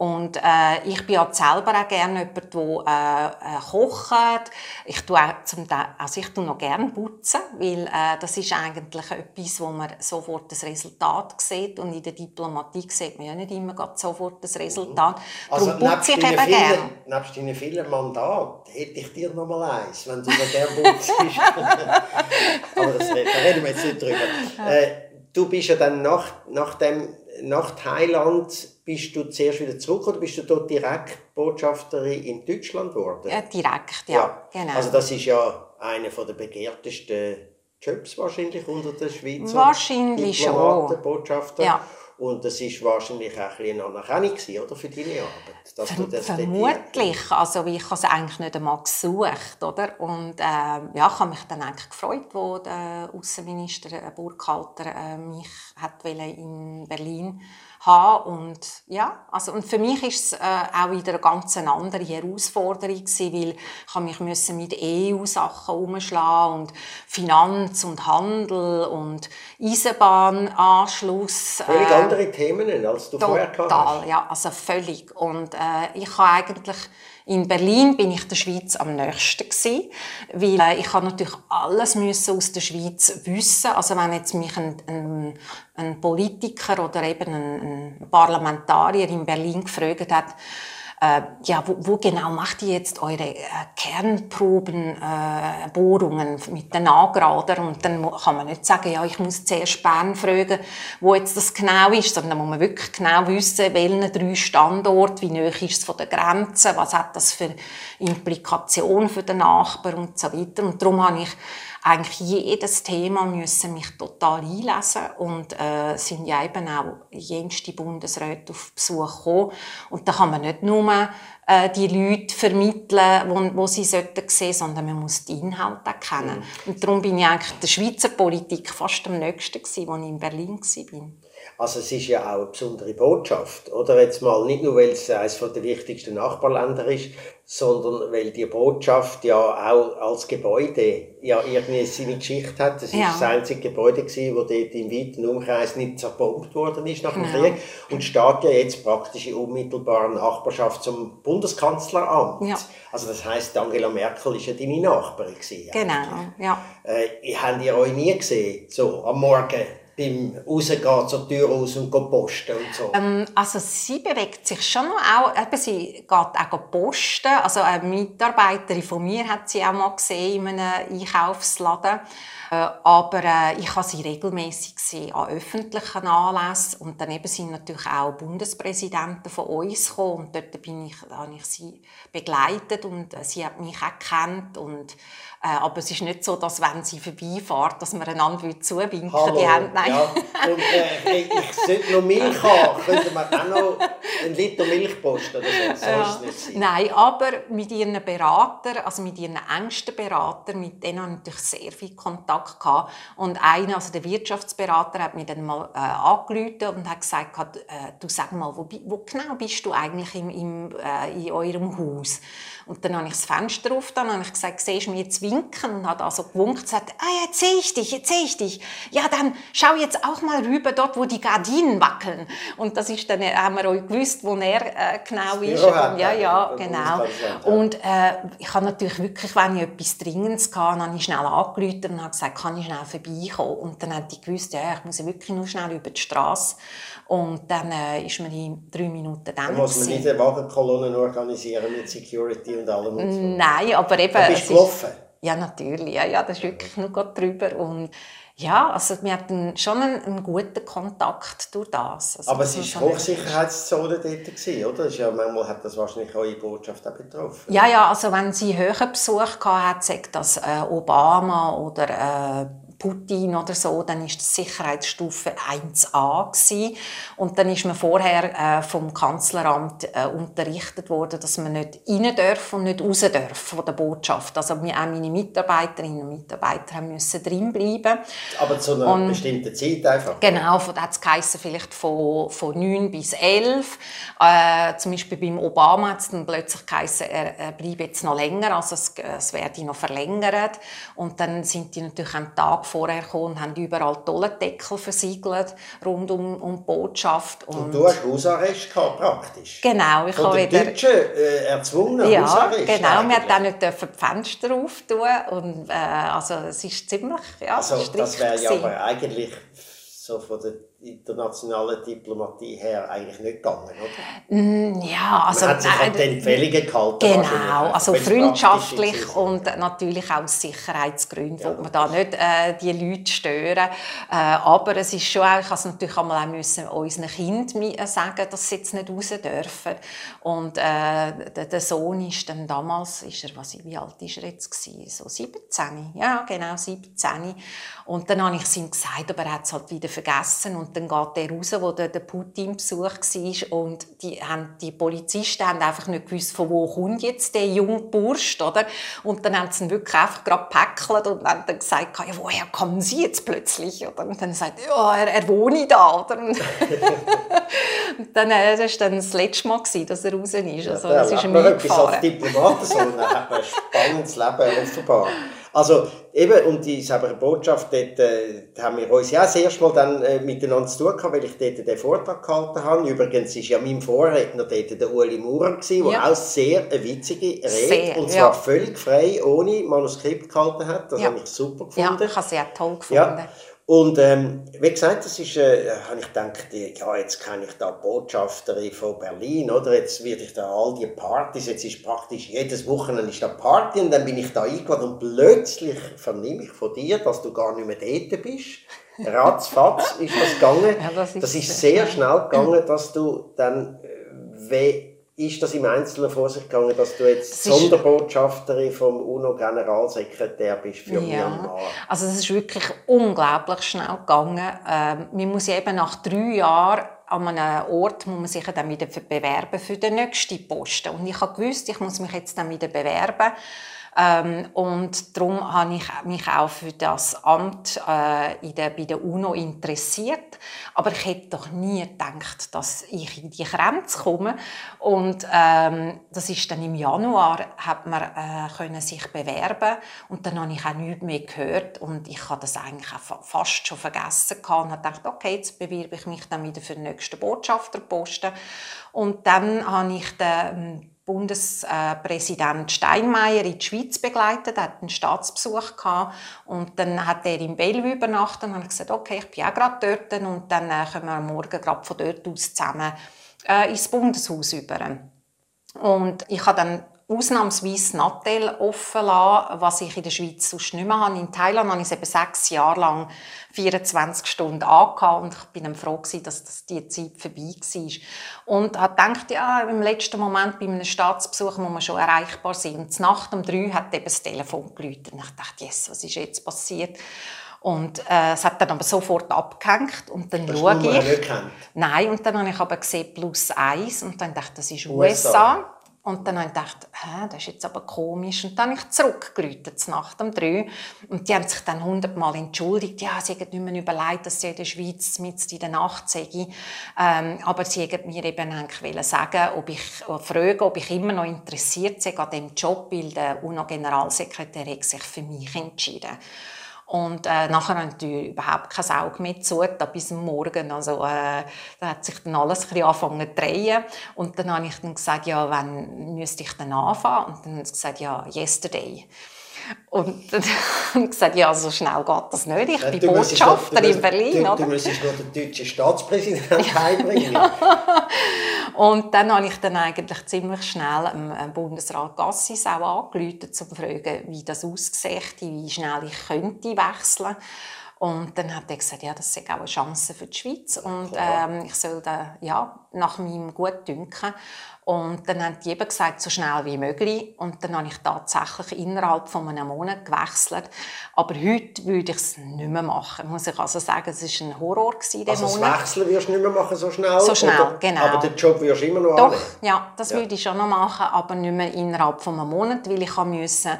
Und äh, ich bin auch selber auch gerne jemand, der äh, äh, kocht. Ich tue auch zum Teil, also ich tue noch gerne putzen, weil äh, das ist eigentlich etwas, wo man sofort das Resultat sieht. Und in der Diplomatie sieht man ja nicht immer sofort das Resultat. Also Darum putze ich deinen eben vielen, gerne. nebst deinen vielen Mandaten hätte ich dir noch mal eins, wenn du so gerne putzt. Aber das, da reden wir jetzt nicht drüber. Äh, du bist ja dann nach, nach, dem, nach Thailand, bist du zuerst wieder zurück oder bist du dort direkt Botschafterin in Deutschland geworden? Ja, direkt, ja. Genau. Also das ist ja einer der begehrtesten Jobs wahrscheinlich unter den Schweizer Wahrscheinlich Diplomaten, schon. Botschafter. Ja. Und das ist wahrscheinlich auch ein Anerkennung oder, für deine Arbeit. Dass du das Vermutlich. Also ich habe es eigentlich nicht einmal gesucht, oder? Und äh, ja, ich habe mich dann eigentlich gefreut, wo der Außenminister äh, Burkhalter äh, mich hat wollte in Berlin haben und ja, also und für mich ist es äh, auch wieder eine ganz andere Herausforderung gewesen, weil ich habe mich müssen mit EU-Sachen umschlagen und Finanz und Handel und Eisenbahnanschluss. Völlig äh, andere Themen, als du vorher gehabt Total, hast. ja, also völlig. Und äh, ich habe eigentlich in Berlin bin ich der Schweiz am nächsten gsi, weil äh, ich habe natürlich alles müssen aus der Schweiz wissen. Also wenn jetzt mich ein, ein, ein Politiker oder eben ein, ein Parlamentarier in Berlin gefragt hat, äh, ja, wo, wo, genau macht ihr jetzt eure äh, Kernprobenbohrungen äh, mit den Nagrader? Und dann kann man nicht sagen, ja, ich muss zuerst Bern fragen, wo jetzt das genau ist, sondern muss man wirklich genau wissen, welchen drei Standorte, wie nah ist es von der Grenze, was hat das für Implikationen für den Nachbarn und so weiter. Und darum habe ich eigentlich jedes Thema müssen mich total einlesen und äh, sind ja eben auch jenste Bundesräte auf Besuch gekommen. Und da kann man nicht nur äh, die Leute vermitteln, wo, wo sie sollten sehen, sondern man muss die Inhalte kennen. Mhm. Und darum bin ich eigentlich der Schweizer Politik fast am nächsten gewesen, als ich in Berlin war. Also es ist ja auch eine besondere Botschaft, oder jetzt mal nicht nur, weil es eines der wichtigsten Nachbarländer ist, sondern weil die Botschaft ja auch als Gebäude ja irgendwie seine Geschichte hat. Es ja. ist das einzige Gebäude gewesen, wo dort im weiten Umkreis nicht zerbombt worden ist nach dem genau. Krieg und steht ja jetzt praktisch in unmittelbarer Nachbarschaft zum Bundeskanzleramt. Ja. Also das heißt, Angela Merkel ist ja deine Nachbarin gewesen. Genau, ja. Äh, habt ihr euch nie gesehen, so am Morgen? Beim Rausgehen zur Tür raus und posten und so? Ähm, also sie bewegt sich schon noch auch, eben, sie geht auch posten, also eine Mitarbeiterin von mir hat sie auch mal gesehen in einem Einkaufsladen. Äh, aber äh, ich habe sie regelmäßig gesehen an öffentlichen Anlässen und daneben sind natürlich auch Bundespräsidenten von uns gekommen und dort bin ich, habe ich sie begleitet und äh, sie hat mich auch gekannt und aber es ist nicht so, dass wenn sie vorbeifährt, dass man einander zuwinken Hallo, die Hände. Nein. Ja. Und äh, ich sollte noch Milch haben, könnte man auch noch einen Liter Milch posten oder so. so ja. Nein, aber mit ihren Beratern, also mit ihren engsten Beratern, mit denen habe ich natürlich sehr viel Kontakt gehabt. Und einer, also der Wirtschaftsberater, hat mich dann mal äh, angerufen und hat gesagt, äh, du sag mal, wo, wo genau bist du eigentlich im, im, äh, in eurem Haus? Und dann habe ich das Fenster auf, dann habe ich gesagt, siehst du mich jetzt winken? Und hat also gewunken und gesagt, ah, jetzt sehe ich dich, jetzt sehe ich dich. Ja, dann schau jetzt auch mal rüber dort, wo die Gardinen wackeln. Und das ist dann, haben wir auch gewusst, wo er äh, genau ist. Und, ja, ja, genau. Und äh, ich habe natürlich wirklich, wenn ich etwas Dringendes hatte, dann habe ich schnell angerufen und habe gesagt, kann ich schnell vorbeikommen? Und dann hat die gewusst, ja, ich muss wirklich nur schnell über die Straße. Und dann äh, ist man in drei Minuten dann. Da muss man nicht eine Wagenkolonne organisieren mit Security und allem und so. Nein, aber eben... Da bist du gelaufen? Ja, natürlich. Ja, ja, das ist wirklich nur gerade drüber. Und ja, also wir hatten schon einen, einen guten Kontakt durch das. Also, aber es war Hochsicherheitszone dort, gewesen, oder? Das ist ja, manchmal hat das wahrscheinlich eure Botschaft auch betroffen. Ja, ja, also wenn sie höheren Besuch hatte, sagt das äh, Obama oder äh, Putin oder so, dann ist die Sicherheitsstufe 1a gewesen. und dann ist man vorher äh, vom Kanzleramt äh, unterrichtet worden, dass man nicht rein darf und nicht raus darf von der Botschaft. Also auch meine Mitarbeiterinnen und Mitarbeiter haben müssen drin bleiben. Aber zu einer und, bestimmten Zeit einfach? Genau, von hat es vielleicht von, von 9 bis 11. Äh, zum Beispiel beim Obama hat es dann plötzlich geheißen, er, er bleibe jetzt noch länger, also es, es werde noch verlängert. Und dann sind die natürlich am Tag vorher gekommen und haben überall Tollendeckel versiegelt rund um, um die Botschaft. Und, und du hast Hausarrest gehabt, praktisch? Genau. Ich Von den wieder... Deutschen äh, erzwungen ja, Hausarrest? genau. Wir durften auch nicht die Fenster auftun und äh, also es ist ziemlich ja, also, Das wäre ja aber eigentlich so von der internationalen Diplomatie her eigentlich nicht gegangen, oder? Mm, ja, also... Man hat sich an die Empfehlungen gehalten. Genau, also freundschaftlich und natürlich auch aus Sicherheitsgründen ja. man da nicht äh, die Leute stören. Äh, aber es ist schon auch, ich also natürlich einmal auch müssen unseren Kindern äh, sagen, dass sie jetzt nicht raus dürfen. Und äh, der, der, Sohn ist dann damals, ist er, was, wie alt ist er jetzt gewesen? So 17, ja genau, 17. Und dann habe ich es ihm gesagt, aber er hat es halt wieder vergessen und dann geht der raus, wo der, Putin Besuch war und die, haben, die Polizisten haben einfach nicht gewusst, von wo kommt jetzt der junge Bursch, oder? Und dann haben sie ihn wirklich einfach gerade gepäckelt und haben dann gesagt, ja, woher kommen Sie jetzt plötzlich? Oder? Und dann sagt ja, er, er wohne da, oder? und dann, äh, das war dann das letzte Mal, gewesen, dass er raus ist. Also, ja, das ist ihm eingefahren. Als Diplomat so, ein spannendes Leben offenbar. Also eben, und die selber Botschaft, dort äh, haben wir uns ja das erste Mal dann äh, miteinander zu tun gehabt, weil ich dort den Vortrag gehalten habe. Übrigens war ja mein Vorredner dort der Uli Maurer, der ja. auch sehr eine witzige Rede, sehr, und zwar ja. völlig frei, ohne Manuskript gehalten hat. Das ja. habe ich super gefunden. Ja, ich habe sehr toll gefunden. Ja. Und ähm, wie gesagt, das ist, äh, habe ich gedacht, ja, jetzt kann ich da Botschafterin von Berlin, oder? Jetzt werde ich da all die Partys, jetzt ist praktisch jedes Wochenende ist da Party und dann bin ich da eingeladen und plötzlich vernehme ich von dir, dass du gar nicht mehr dort bist. Ratzfatz ist das gegangen. Ja, das ist, das ist sehr schnell gegangen, dass du dann, äh, ist das im Einzelnen vor sich gegangen, dass du jetzt Sonderbotschafterin vom UNO-Generalsekretär bist für ja. Myanmar? Also es ist wirklich unglaublich schnell gegangen. Ähm, man muss eben nach drei Jahren an einem Ort muss man sich dann wieder bewerben für den nächsten Posten. Und ich habe gewusst, ich muss mich jetzt dann wieder bewerben. Ähm, und darum habe ich mich auch für das Amt äh, in der, bei der UNO interessiert. Aber ich hätte doch nie gedacht, dass ich in die Grenze komme. Und ähm, das ist dann im Januar, hat man äh, können sich bewerben und dann habe ich auch nichts mehr gehört und ich habe das eigentlich auch fast schon vergessen gehabt und habe gedacht, okay, jetzt bewerbe ich mich dann wieder für den nächsten Botschafterposten. Und dann habe ich den ähm, Bundespräsident Steinmeier in die Schweiz begleitet, hat einen Staatsbesuch gehabt und dann hat er in Bellevue übernachtet und hat gesagt, okay, ich bin auch gerade dort und dann äh, können wir morgen gerade von dort aus zusammen äh, ins Bundeshaus über. Und ich habe dann ausnahmsweise Nattel offen lassen, was ich in der Schweiz sonst nicht mehr habe. In Thailand habe ich es eben sechs Jahre lang 24 Stunden angehabt und ich bin froh gewesen, dass das die Zeit vorbei war. Und habe gedacht, ja, im letzten Moment bei einem Staatsbesuch muss man schon erreichbar sein. Und Nacht um drei hat eben das Telefon geläutet. Und ich dachte, yes, was ist jetzt passiert? Und äh, es hat dann aber sofort abgehängt und dann schaue ich. Nicht Nein, und dann habe ich aber gesehen plus eins und dann dachte ich, das ist USA. USA. Und dann habe ich gedacht, Hä, das ist jetzt aber komisch. Und dann habe ich zurückgerufen, Nacht um drei. Und die haben sich dann hundertmal entschuldigt. Ja, sie hätten nicht mehr überlegt, dass sie in der Schweiz mit in der Nacht sei. Ähm, aber sie wollten mir eben eigentlich sagen, ob ich, fragen, ob ich immer noch interessiert sei an diesem Job, weil der UNO-Generalsekretär sich für mich entschieden und äh, nachher haben die überhaupt kein Auge mehr zu, bis am Morgen. Also, äh, da hat sich dann alles ein angefangen zu drehen. Und dann habe ich dann gesagt, ja, wann müsste ich dann anfangen? Und dann haben sie gesagt, ja, yesterday. Und dann habe ich gesagt, ja, so schnell geht das nicht. Ich ja, bin Botschafter in Berlin. Du, du, du müsstest nur den deutschen Staatspräsidenten ja, einbringen. Ja. Und dann habe ich dann eigentlich ziemlich schnell dem Bundesrat Gassis auch angerufen, um zu fragen, wie das aussieht, wie schnell ich könnte wechseln und dann hat er gesagt, ja, das ist auch eine Chance für die Schweiz und ähm, ich soll da, ja, nach meinem Gutdünken und dann haben die eben gesagt, so schnell wie möglich. Und dann habe ich tatsächlich innerhalb von einem Monat gewechselt. Aber heute würde ich es nicht mehr machen. Muss ich also sagen, es war ein Horror gewesen, also Monat. das Wechseln wirst du nicht mehr machen so schnell? So schnell, oder? genau. Aber den Job wirst du immer noch Doch, annehmen? ja, das ja. würde ich schon noch machen, aber nicht mehr innerhalb von einem Monat, weil ich musste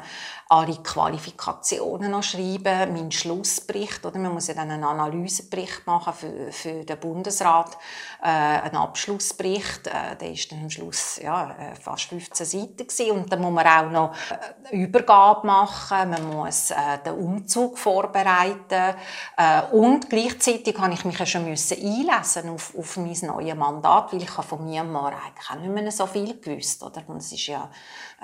alle Qualifikationen noch schreiben, meinen Schlussbericht, oder man muss ja dann einen Analysebericht machen für, für den Bundesrat, äh, einen Abschlussbericht, äh, der ist dann am Schluss ja, äh, fast 15 Seiten gewesen. und dann muss man auch noch eine äh, Übergabe machen, man muss äh, den Umzug vorbereiten äh, und gleichzeitig habe ich mich ja schon müssen einlesen auf, auf mein neues Mandat, weil ich von Myanmar eigentlich auch nicht mehr so viel gewusst, oder? Und es ist ja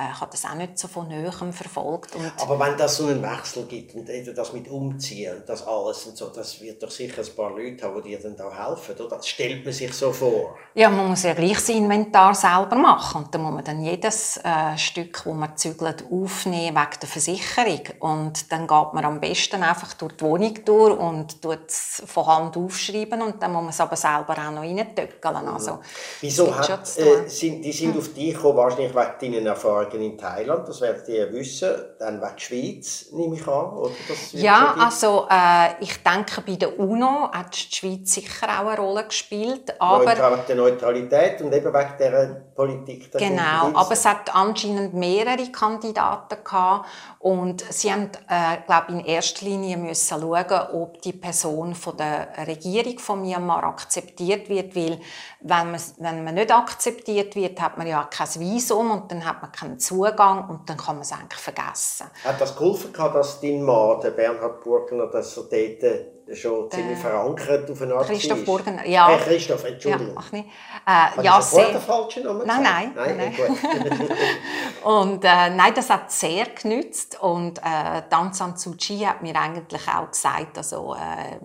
ich habe das auch nicht so von Nähem verfolgt. Aber wenn das so einen Wechsel gibt und das mit Umziehen und das alles und so, das wird doch sicher ein paar Leute haben, die dir dann da helfen, oder? Das stellt man sich so vor. Ja, man muss ja gleich das Inventar selber machen und dann muss man dann jedes äh, Stück, das man zügelt, aufnehmen wegen der Versicherung und dann geht man am besten einfach durch die Wohnung durch und tut es von Hand aufschreiben und dann muss man es aber selber auch noch reintöckeln. Also, Wieso hat, äh, sind, die sind hm. auf dich gekommen, wahrscheinlich wegen deinen Erfahrungen Tagen in Thailand, das werdet ihr wissen. Dann wegen der Schweiz, nehme ich an. Oder ja, also äh, ich denke, bei der UNO hat die Schweiz sicher auch eine Rolle gespielt. Aber wegen der Neutralität und eben wegen dieser Politik. Der genau, aber es hat anscheinend mehrere Kandidaten gehabt und sie haben, äh, glaube in erster Linie müssen schauen, ob die Person von der Regierung von Myanmar akzeptiert wird, weil wenn man, wenn man nicht akzeptiert wird, hat man ja kein Visum und dann hat man keinen Zugang und dann kann man es eigentlich vergessen. Hat das geholfen, dass dein Mann, der Bernhard Burgner, dass er dort schon ziemlich verankert auf eine Art Christoph ist. Burgener, ja. Äh, Christoph, Entschuldigung. Ja, ach nicht. Äh, ja, sehr. den falschen Namen Nein, nein, nein. nein. Gut. Und äh, nein, das hat sehr genützt und äh, San Suu Kyi hat mir eigentlich auch gesagt, also äh,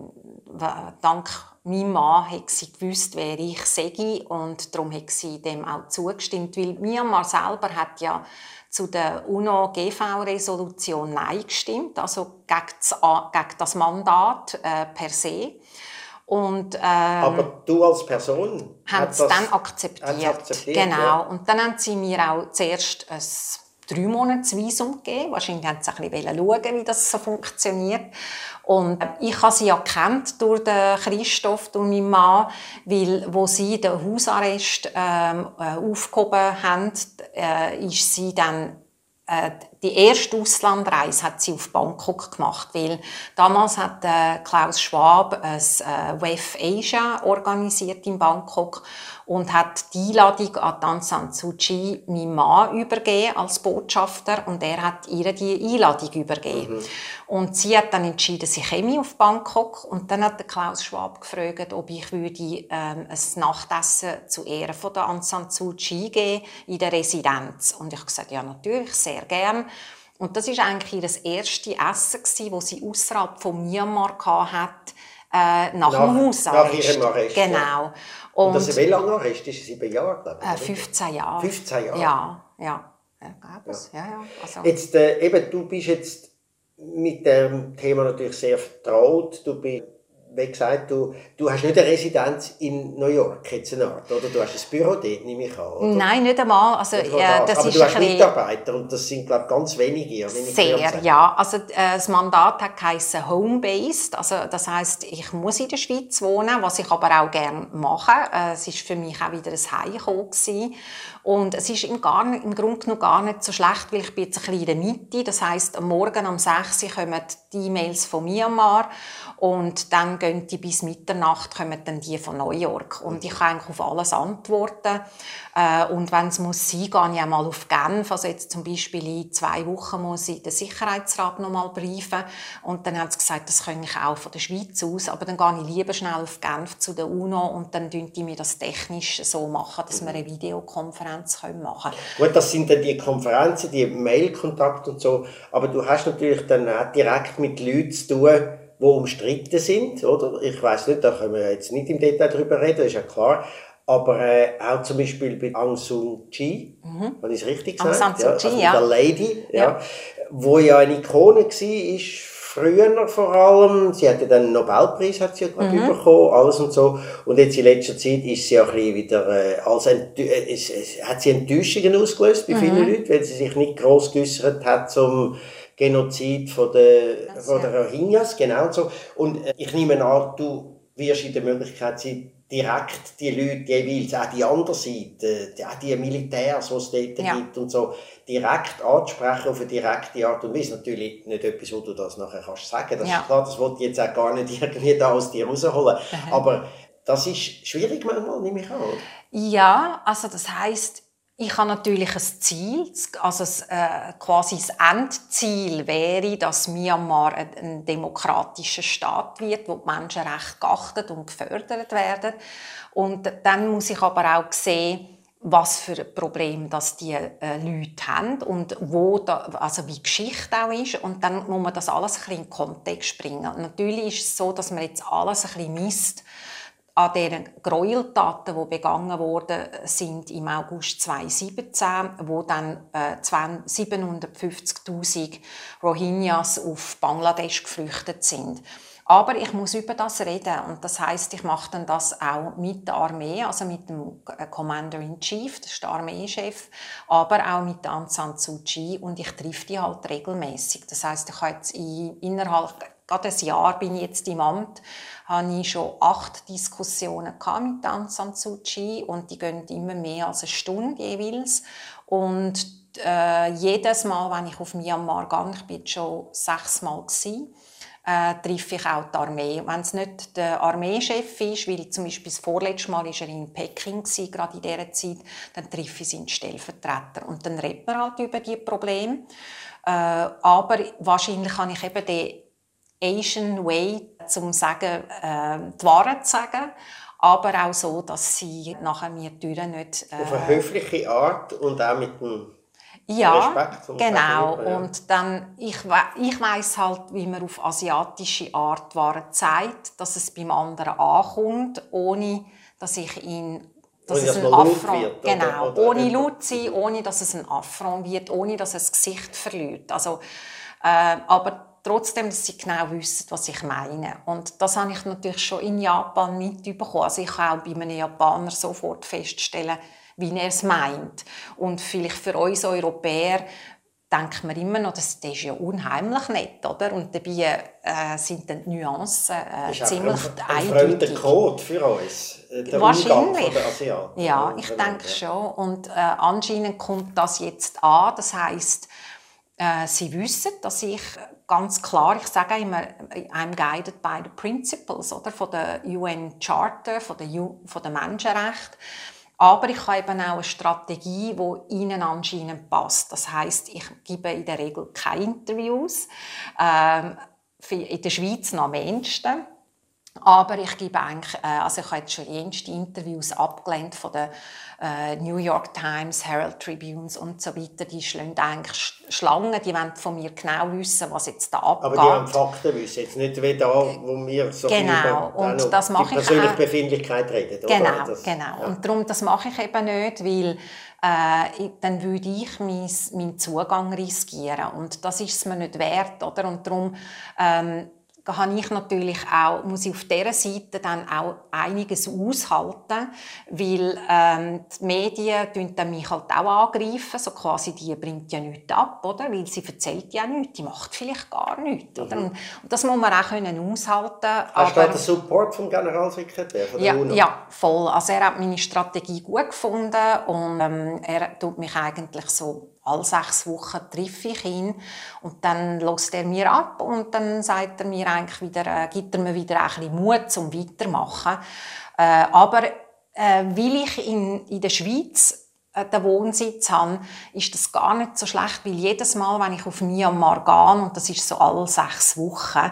dank meinem Mann hat sie gewusst, wer ich sei und darum hat sie dem auch zugestimmt, weil Myanmar selber hat ja zu der UNO-GV-Resolution Nein gestimmt, also gegen das, Mandat äh, per se. Und, ähm, Aber du als Person haben hat es dann akzeptiert. akzeptiert, genau. ja. Und dann haben sie mir auch zuerst ein drei Monats Visum gegeben. Wahrscheinlich haben sie ein bisschen schauen, wie das so funktioniert. Und äh, ich habe sie ja kennt durch den Christoph, durch meinen Mann, weil wo sie den Hausarrest ähm, äh, aufgehoben haben, äh, ist sie dann äh, die erste Auslandreise hat sie auf Bangkok gemacht, weil damals hat Klaus Schwab ein WEF Asia organisiert in Bangkok und hat die Einladung an Aung San Suu Kyi meinem Mann übergeben als Botschafter und er hat ihr die Einladung übergeben. Und sie hat dann entschieden, sie käme auf Bangkok und dann hat der Klaus Schwab gefragt, ob ich würde ähm, ein Nachtessen zu Ehren von der Aung San Suu Kyi geben in der Residenz. Und ich habe gesagt, ja natürlich, sehr gern. Und das ist eigentlich ihr erstes Essen, das sie außerhalb von Myanmar hatte, äh, nach, Nach- dem Hausarrest. nach ihrem Arrest. Genau. Und Und, das wie lange Arrest? Ist sieben Jahre, glaube ich? äh, oder? 15 Jahre. 15 Jahre? Ja, ja. Ja. Ja. Ja, Also, Jetzt, äh, eben, du bist jetzt mit dem Thema natürlich sehr vertraut. Du bist, wie gesagt, du, du hast nicht eine Residenz in New York, jetzt eine Art, oder? Du hast ein Büro dort, nehme ich an, oder? Nein, nicht einmal. Also, äh, das Aber ist du hast Mitarbeiter und das sind, glaube ich, ganz wenige. Sehr, ja. Also, äh, das Mandat hat geheissen Home-Based. Also, das heisst, ich muss in der Schweiz wohnen, was ich aber auch gerne mache. Äh, es ist für mich auch wieder ein Heimkommen gewesen. Und es ist im, gar im Grunde genommen gar nicht so schlecht, weil ich bin jetzt ein bisschen in der Mitte. Das heisst, am Morgen um 6 Uhr kommen die E-Mails von Myanmar und dann gehen die bis Mitternacht kommen dann die von New York. Und ich kann eigentlich auf alles antworten. Äh, und wenn es muss sein, gehe ich auch mal auf Genf. Also jetzt zum Beispiel in zwei Wochen muss ich den Sicherheitsrat noch mal briefen. Und dann haben sie gesagt, das kann ich auch von der Schweiz aus. Aber dann gehe ich lieber schnell auf Genf zu der UNO und dann tun die mir das technisch so machen, dass wir eine Videokonferenz können machen können. Gut, das sind dann die Konferenzen, die Mailkontakt und so, aber du hast natürlich dann auch direkt mit Leuten zu tun, die umstritten sind, oder? Ich weiß nicht, da können wir jetzt nicht im Detail drüber reden, ist ja klar. Aber äh, auch zum Beispiel bei Aung San Kyi, mhm. habe ich es richtig Aung gesagt? San Suu Kyi, ja. also Der Lady, ja. Ja. Wo ja eine Ikone war, ist früher vor allem. Sie hatte dann einen Nobelpreis hat sie ja gerade Mhm. bekommen, alles und so. Und jetzt in letzter Zeit ist sie auch ein bisschen wieder, äh, als enttü- äh, es, hat sie Enttäuschungen ausgelöst bei Mhm. vielen Leuten, weil sie sich nicht gross geäußert hat zum Genozid von der, von der Rohingyas, genau so. Und äh, ich nehme an, du wirst in der Möglichkeit sein, direkt die Leute jeweils, auch die andere Seite, auch die Militärs, die es dort Ja. gibt und so, direkt anzusprechen auf eine direkte Art und Weise. Natürlich nicht etwas, wo du das nachher kannst sagen. Das Ja. ist klar, das wollte ich jetzt auch gar nicht irgendwie da aus dir rausholen. Aber das ist schwierig manchmal, nehme ich an. Ja, also das heißt, ich habe natürlich ein Ziel, also äh, quasi das Endziel wäre, dass Myanmar ein, demokratischer Staat wird, wo die Menschenrechte geachtet und gefördert werden. Und dann muss ich aber auch sehen, was für ein Problem das die äh, Leute haben und wo da, also wie die Geschichte auch ist und dann muss man das alles ein bisschen in den Kontext bringen. Natürlich ist es so, dass man jetzt alles ein bisschen misst an den Gräueltaten, die begangen worden sind im August 2017, wo dann äh, 750.000 Rohingyas auf Bangladesch geflüchtet sind. Aber ich muss über das reden und das heißt, ich mache dann das auch mit der Armee, also mit dem äh, Commander in Chief, das ist der Armeechef, aber auch mit Aung San Suu Kyi und ich treffe die halt regelmäßig. Das heißt, ich habe jetzt in, innerhalb gerade ein Jahr bin ich jetzt im Amt, habe ich schon acht Diskussionen mit Aung San Suu Kyi und die gehen immer mehr als eine Stunde jeweils und äh, jedes Mal, wenn ich auf Myanmar gehe, ich bin schon sechsmal gewesen, äh, treffe ich auch die Armee. Wenn es nicht der Armeechef ist, weil zum Beispiel das vorletzte Mal war er in Peking, gewesen, gerade in dieser Zeit, dann treffe ich seinen Stellvertreter. Und dann redet man halt über die Probleme. Äh, aber wahrscheinlich kann ich eben den Asian Way zum sagen, äh, die Wahrheit zu sagen, aber auch so, dass sie nachher mir Türen nicht... Äh, Auf eine höfliche Art und auch mit dem ja, Respekt genau. Ja. Und dann, ich, ich weiß halt, wie man auf asiatische Art Waren zeigt, dass es beim anderen ankommt, ohne dass ich ihn dass ohne, es ein Affront wird, genau, oder, oder ohne laut sein, ohne dass es ein Affront wird, ohne dass es das Gesicht verliert. Also, äh, aber trotzdem, dass sie genau wissen, was ich meine. Und das habe ich natürlich schon in Japan mitbekommen. Also ich kann auch bei einem Japaner sofort feststellen, wie er es meint. Und vielleicht für uns Europäer denkt man immer noch, das, das ist ja unheimlich nett, oder? Und dabei äh, sind die Nuancen äh, das ist ziemlich ein, eindeutig. Ein Code für uns, äh, der Wahrscheinlich. der Asiaten. Ja, ich denke schon. Und äh, anscheinend kommt das jetzt an. Das heißt, äh, sie wissen, dass ich ganz klar, ich sage immer, I'm guided by the principles oder, von der UN Charter, von der, von der Menschenrechte. Aber ich habe eben auch eine Strategie, die ihnen anscheinend passt. Das heißt, ich gebe in der Regel keine Interviews. Ähm, in der Schweiz noch am ehesten. Aber ich gebe eigentlich, äh, also ich habe jetzt schon jenste Interviews abgelehnt von den äh, New York Times, Herald Tribunes und so weiter. Die schlagen eigentlich Schlangen, die wollen von mir genau wissen, was jetzt da abgeht. Aber die wollen Fakten wissen, jetzt nicht wie da, wo wir so genau. über und das mache die persönliche ich Befindlichkeit reden. Genau, das, genau. Ja. Und darum, das mache ich eben nicht, weil äh, dann würde ich mein, meinen Zugang riskieren und das ist es mir nicht wert, oder? Und darum ähm, da habe ich natürlich auch, muss ich auf dieser Seite dann auch einiges aushalten, weil ähm, die Medien dann mich halt auch angreifen, so quasi, die bringt ja nichts ab, oder? Weil sie erzählt ja nichts, die macht vielleicht gar nichts, oder? Mhm. Und, das muss man auch können aushalten. Hast aber, du den Support vom Generalsekretär von der ja, UNO? Ja, voll. Also er hat meine Strategie gut gefunden und ähm, er tut mich eigentlich so alle sechs Wochen treffe ich ihn und dann lässt er mir ab und dann sagt er mir eigentlich wieder, äh, gibt er mir wieder ein bisschen Mut zum Weitermachen. Äh, aber äh, weil ich in, in der Schweiz äh, den Wohnsitz habe, ist das gar nicht so schlecht, weil jedes Mal, wenn ich auf Myanmar gehe, und das ist so alle sechs Wochen,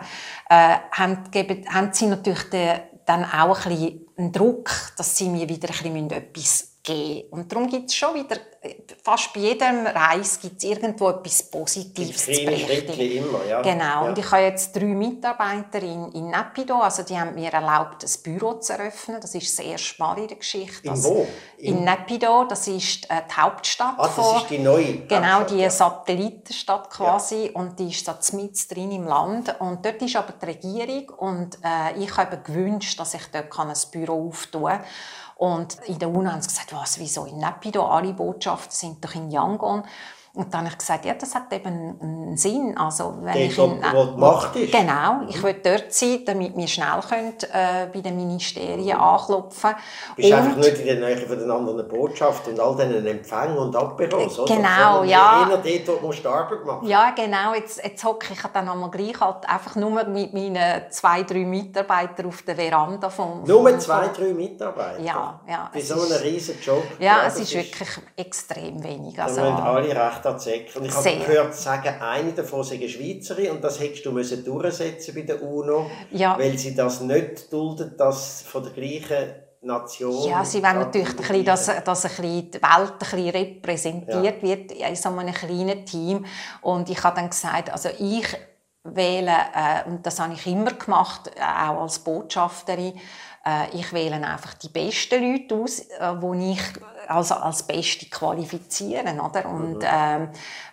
äh, haben, geben, haben sie natürlich den, dann auch ein bisschen einen Druck, dass sie mir wieder ein bisschen etwas geben. Und darum gibt es schon wieder, fast bei jedem Reis gibt es irgendwo etwas Positives zu berichten. immer, ja. Genau. Ja. Und ich habe jetzt drei Mitarbeiter in, in Nepido, also die haben mir erlaubt, ein Büro zu eröffnen. Das ist das erste Mal in der Geschichte. In also wo? In, in Nepido, das ist äh, die Hauptstadt. Ah, das ist die neue Genau, die ja. Satellitenstadt quasi. Ja. Und die ist da mitten drin im Land. Und dort ist aber die Regierung und äh, ich habe gewünscht, dass ich dort ein Büro auftun kann. Und in der UNO haben sie gesagt, was, wieso in Nepido? Alle Botschaften sind doch in Yangon. Und dann habe ich gesagt, ja, das hat eben einen Sinn. Also, wenn Der ich in, wo die Macht ist. Genau, ich will dort sein, damit wir schnell können, äh, bei den Ministerien anklopfen können. Du bist einfach nicht in der Nähe von den anderen Botschaften und all diesen Empfängen und Abbüros, oder? Genau, ja. Eher dort, wo du Arbeit machen Ja, genau. Jetzt, jetzt hocke ich dann einmal gleich halt einfach nur mit meinen zwei, drei Mitarbeitern auf der Veranda vom... Nur vom, zwei, drei Mitarbeiter? Ja, ja. Bei so einem riesen Job? Ja, es ist wirklich extrem wenig. Also, alle recht recht Und ich habe gehört sagen, eine davon sei eine Schweizerin und das hättest du müssen durchsetzen bei der UNO, ja. weil sie das nicht duldet, dass von der gleichen Nation. Ja, sie wollen natürlich, ein bisschen, dass, dass ein bisschen die Welt ein bisschen repräsentiert ja. wird in so einem kleinen Team. Und ich habe dann gesagt, also ich wähle, äh, und das habe ich immer gemacht, äh, auch als Botschafterin, äh, ich wähle einfach die besten Leute aus, äh, die ich also als Beste qualifizieren, oder? Und mhm. ähm,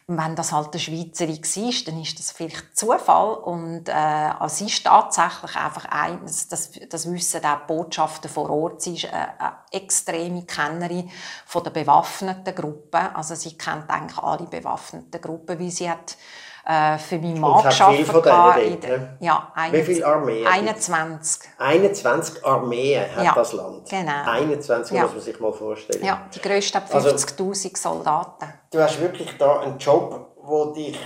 wenn das halt eine Schweizerin war, dann ist das vielleicht Zufall und äh, also ist tatsächlich einfach ein, das, das, wissen auch die Botschafter vor Ort, sie ist eine, eine extreme Kennerin von der bewaffneten Gruppen, also sie kennt eigentlich alle bewaffneten Gruppen, wie sie hat äh, für meinen Mann gearbeitet. Ne? Ja, Wie viele Armeen? 21. 21 Armeen hat ja, das Land. Genau. 21 ja. muss man sich mal vorstellen. Ja, die grössten 50'000 also, Soldaten. Du hast wirklich da einen Job, wo dich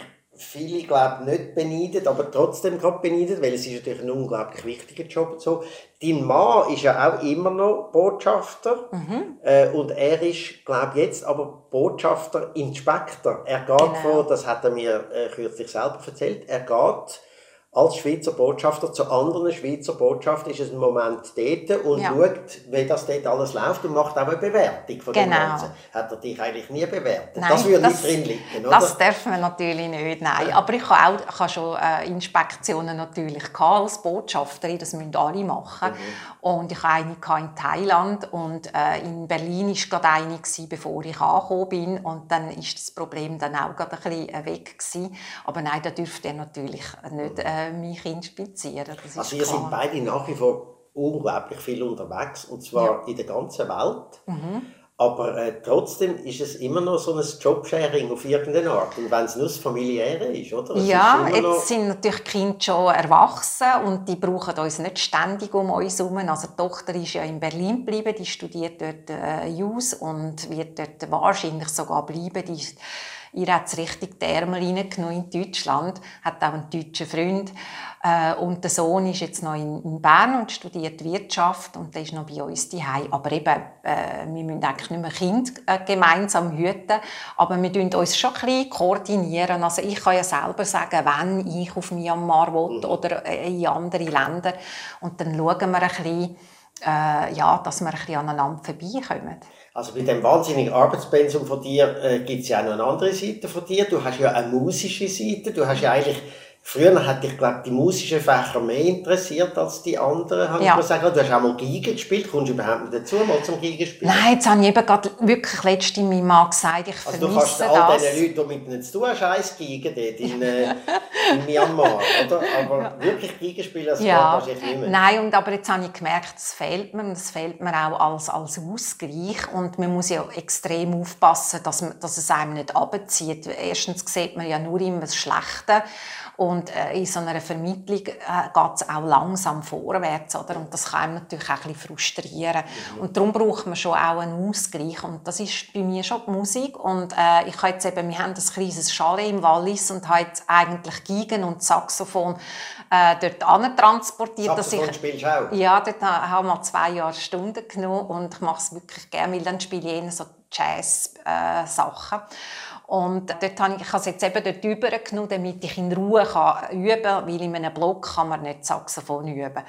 viele glaube nicht beneidet, aber trotzdem gerade beneidet, weil es ist natürlich ein unglaublich wichtiger Job. So. Dein Mann ist ja auch immer noch Botschafter mhm. äh, und er ist, glaube jetzt aber Botschafter in Spektor. Er geht genau. vor, das hat er mir äh, kürzlich selber erzählt, er geht als Schweizer Botschafter zu anderen Schweizer Botschaften ist es ein Moment dort und Ja. schaut, wie das dort alles läuft und macht auch eine Bewertung von dem Genau. Ganzen. Hat er dich eigentlich nie bewertet? Nein, das würde das- nicht drin liegen, oder? Das dürfen wir natürlich nicht, nein. Aber ich habe auch ich habe schon äh, Inspektionen natürlich gehabt als Botschafterin, das müssen alle machen. Mhm. Und ich hatte eine in Thailand und äh, in Berlin war gerade eine, bevor ich angekommen bin. Und dann ist das Problem dann auch gerade ein bisschen äh, weg gewesen. Aber nein, da dürfte er natürlich nicht äh, mich inspizieren. Das ist Also ihr sind beide nach wie vor unglaublich viel unterwegs und zwar in der ganzen Welt. Mhm. Aber äh, trotzdem ist es immer noch so ein Jobsharing auf irgendeine Art. Und wenn es nur das Familiäre ist, oder? Es Ja, ist jetzt sind natürlich die Kinder schon erwachsen und die brauchen uns nicht ständig um uns herum. Also die Tochter ist ja in Berlin geblieben, die studiert dort äh, Jus und wird dort wahrscheinlich sogar bleiben. Die, ihr hat es richtig die Ärmel reingenommen in Deutschland, hat auch einen deutschen Freund. Äh, und der Sohn ist jetzt noch in, in Bern und studiert Wirtschaft und der ist noch bei uns daheim. Aber eben, äh, wir müssen eigentlich nicht mehr Kinder äh, gemeinsam hüten, aber wir tun uns schon ein bisschen koordinieren. Also ich kann ja selber sagen, wenn ich auf Myanmar will oder äh, in andere Länder und dann schauen wir ein bisschen, äh, ja, dass wir ein bisschen aneinander vorbeikommen. Also bei dem wahnsinnigen Arbeitspensum von dir äh, gibt es ja auch noch eine andere Seite von dir. Du hast ja eine musische Seite. Du hast ja eigentlich Früher hat dich, glaube die musischen Fächer mehr interessiert als die anderen, habe Ja. ich sagen. Du hast auch mal Geige gespielt. Kommst du überhaupt nicht dazu, mal zum Geige spielen? Nein, jetzt habe ich eben gerade wirklich letztens meinem Mann gesagt, ich Also du kannst vermisse all das. diesen Leuten, die mit ihnen zu tun hast, eins Geige dort in, äh, in Myanmar, oder? Aber wirklich Geige spielen, das Ja, geht wahrscheinlich nicht mehr. nein, und aber jetzt habe ich gemerkt, es fehlt mir, es fehlt mir auch als, als Ausgleich und man muss ja extrem aufpassen, dass, man, dass es einem nicht abzieht. Erstens sieht man ja nur immer das Schlechte und äh, in so einer Vermittlung äh, geht es auch langsam vorwärts, oder? Und das kann einem natürlich auch ein bisschen frustrieren. Und darum braucht man schon auch einen Ausgleich und das ist bei mir schon die Musik und äh, ich habe jetzt eben, wir haben ein kleines Chalet im Wallis und habe jetzt eigentlich Geigen und Saxophon äh, dort antransportiert, dass Saxophon ich spielst du auch? ja, dort ha- habe ich mal zwei Jahre Stunden genommen und ich mache es wirklich gerne, weil dann spiele ich eher so Jazz-Sachen. Und dort habe ich, ich habe es jetzt eben dort übergenommen, damit ich in Ruhe kann üben kann, weil in einem Block kann man nicht Saxophon üben.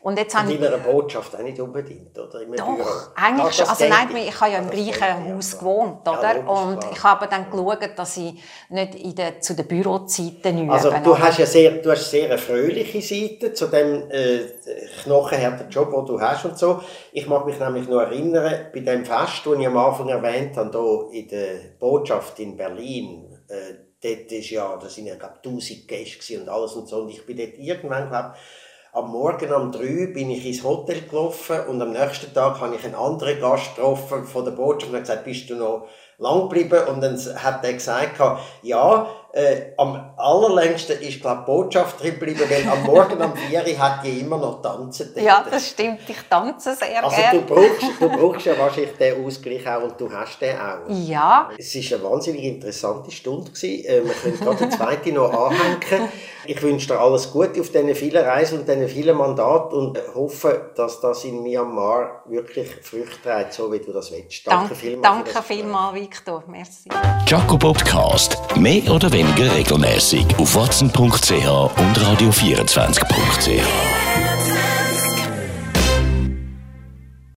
Und jetzt habe In ich... deiner Botschaft auch nicht unbedingt, oder? Im Büro. Doch, eigentlich Ja, schon. Also nein, nicht. ich habe ja im gleichen Haus ja. gewohnt, Ja, oder? logisch, und ich habe dann geschaut, dass ich nicht in der, zu den Bürozeiten übe. Also du hast ja sehr, du hast sehr eine fröhliche Seite zu dem äh, knochenharten Job, den du hast und so. Ich mag mich nämlich noch erinnern, bei dem Fest, das ich am Anfang erwähnt habe, hier in der Botschaft in Berlin, äh, dort ist ja, da sind ja glaube tausend Gäste gewesen und alles und so. Und ich bin dort irgendwann, glaube am Morgen um drei bin ich ins Hotel gelaufen und am nächsten Tag habe ich einen anderen Gast getroffen von der Botschaft und gesagt, bist du noch lang geblieben? Und dann hat er gesagt, ja, äh, am allerlängsten ist glaube die Botschafterin geblieben, weil am Morgen um vier Uhr hat die immer noch tanzen. dort. Ja, das stimmt. Ich tanze sehr also gerne. du brauchst, du brauchst ja wahrscheinlich den Ausgleich auch und du hast den auch. Ja, Es war eine wahnsinnig interessante Stunde. gewesen. Äh, Wir können gerade eine zweite noch anhängen. Ich wünsche dir alles Gute auf diesen vielen Reisen und diesen vielen Mandaten und hoffe, dass das in Myanmar wirklich Früchte trägt, so wie du das willst. Danke danke, vielmals. danke vielmals, Victor. Merci. Jaco Podcast. Mehr oder weniger regelmäßig auf watson.ch und radio24.ch.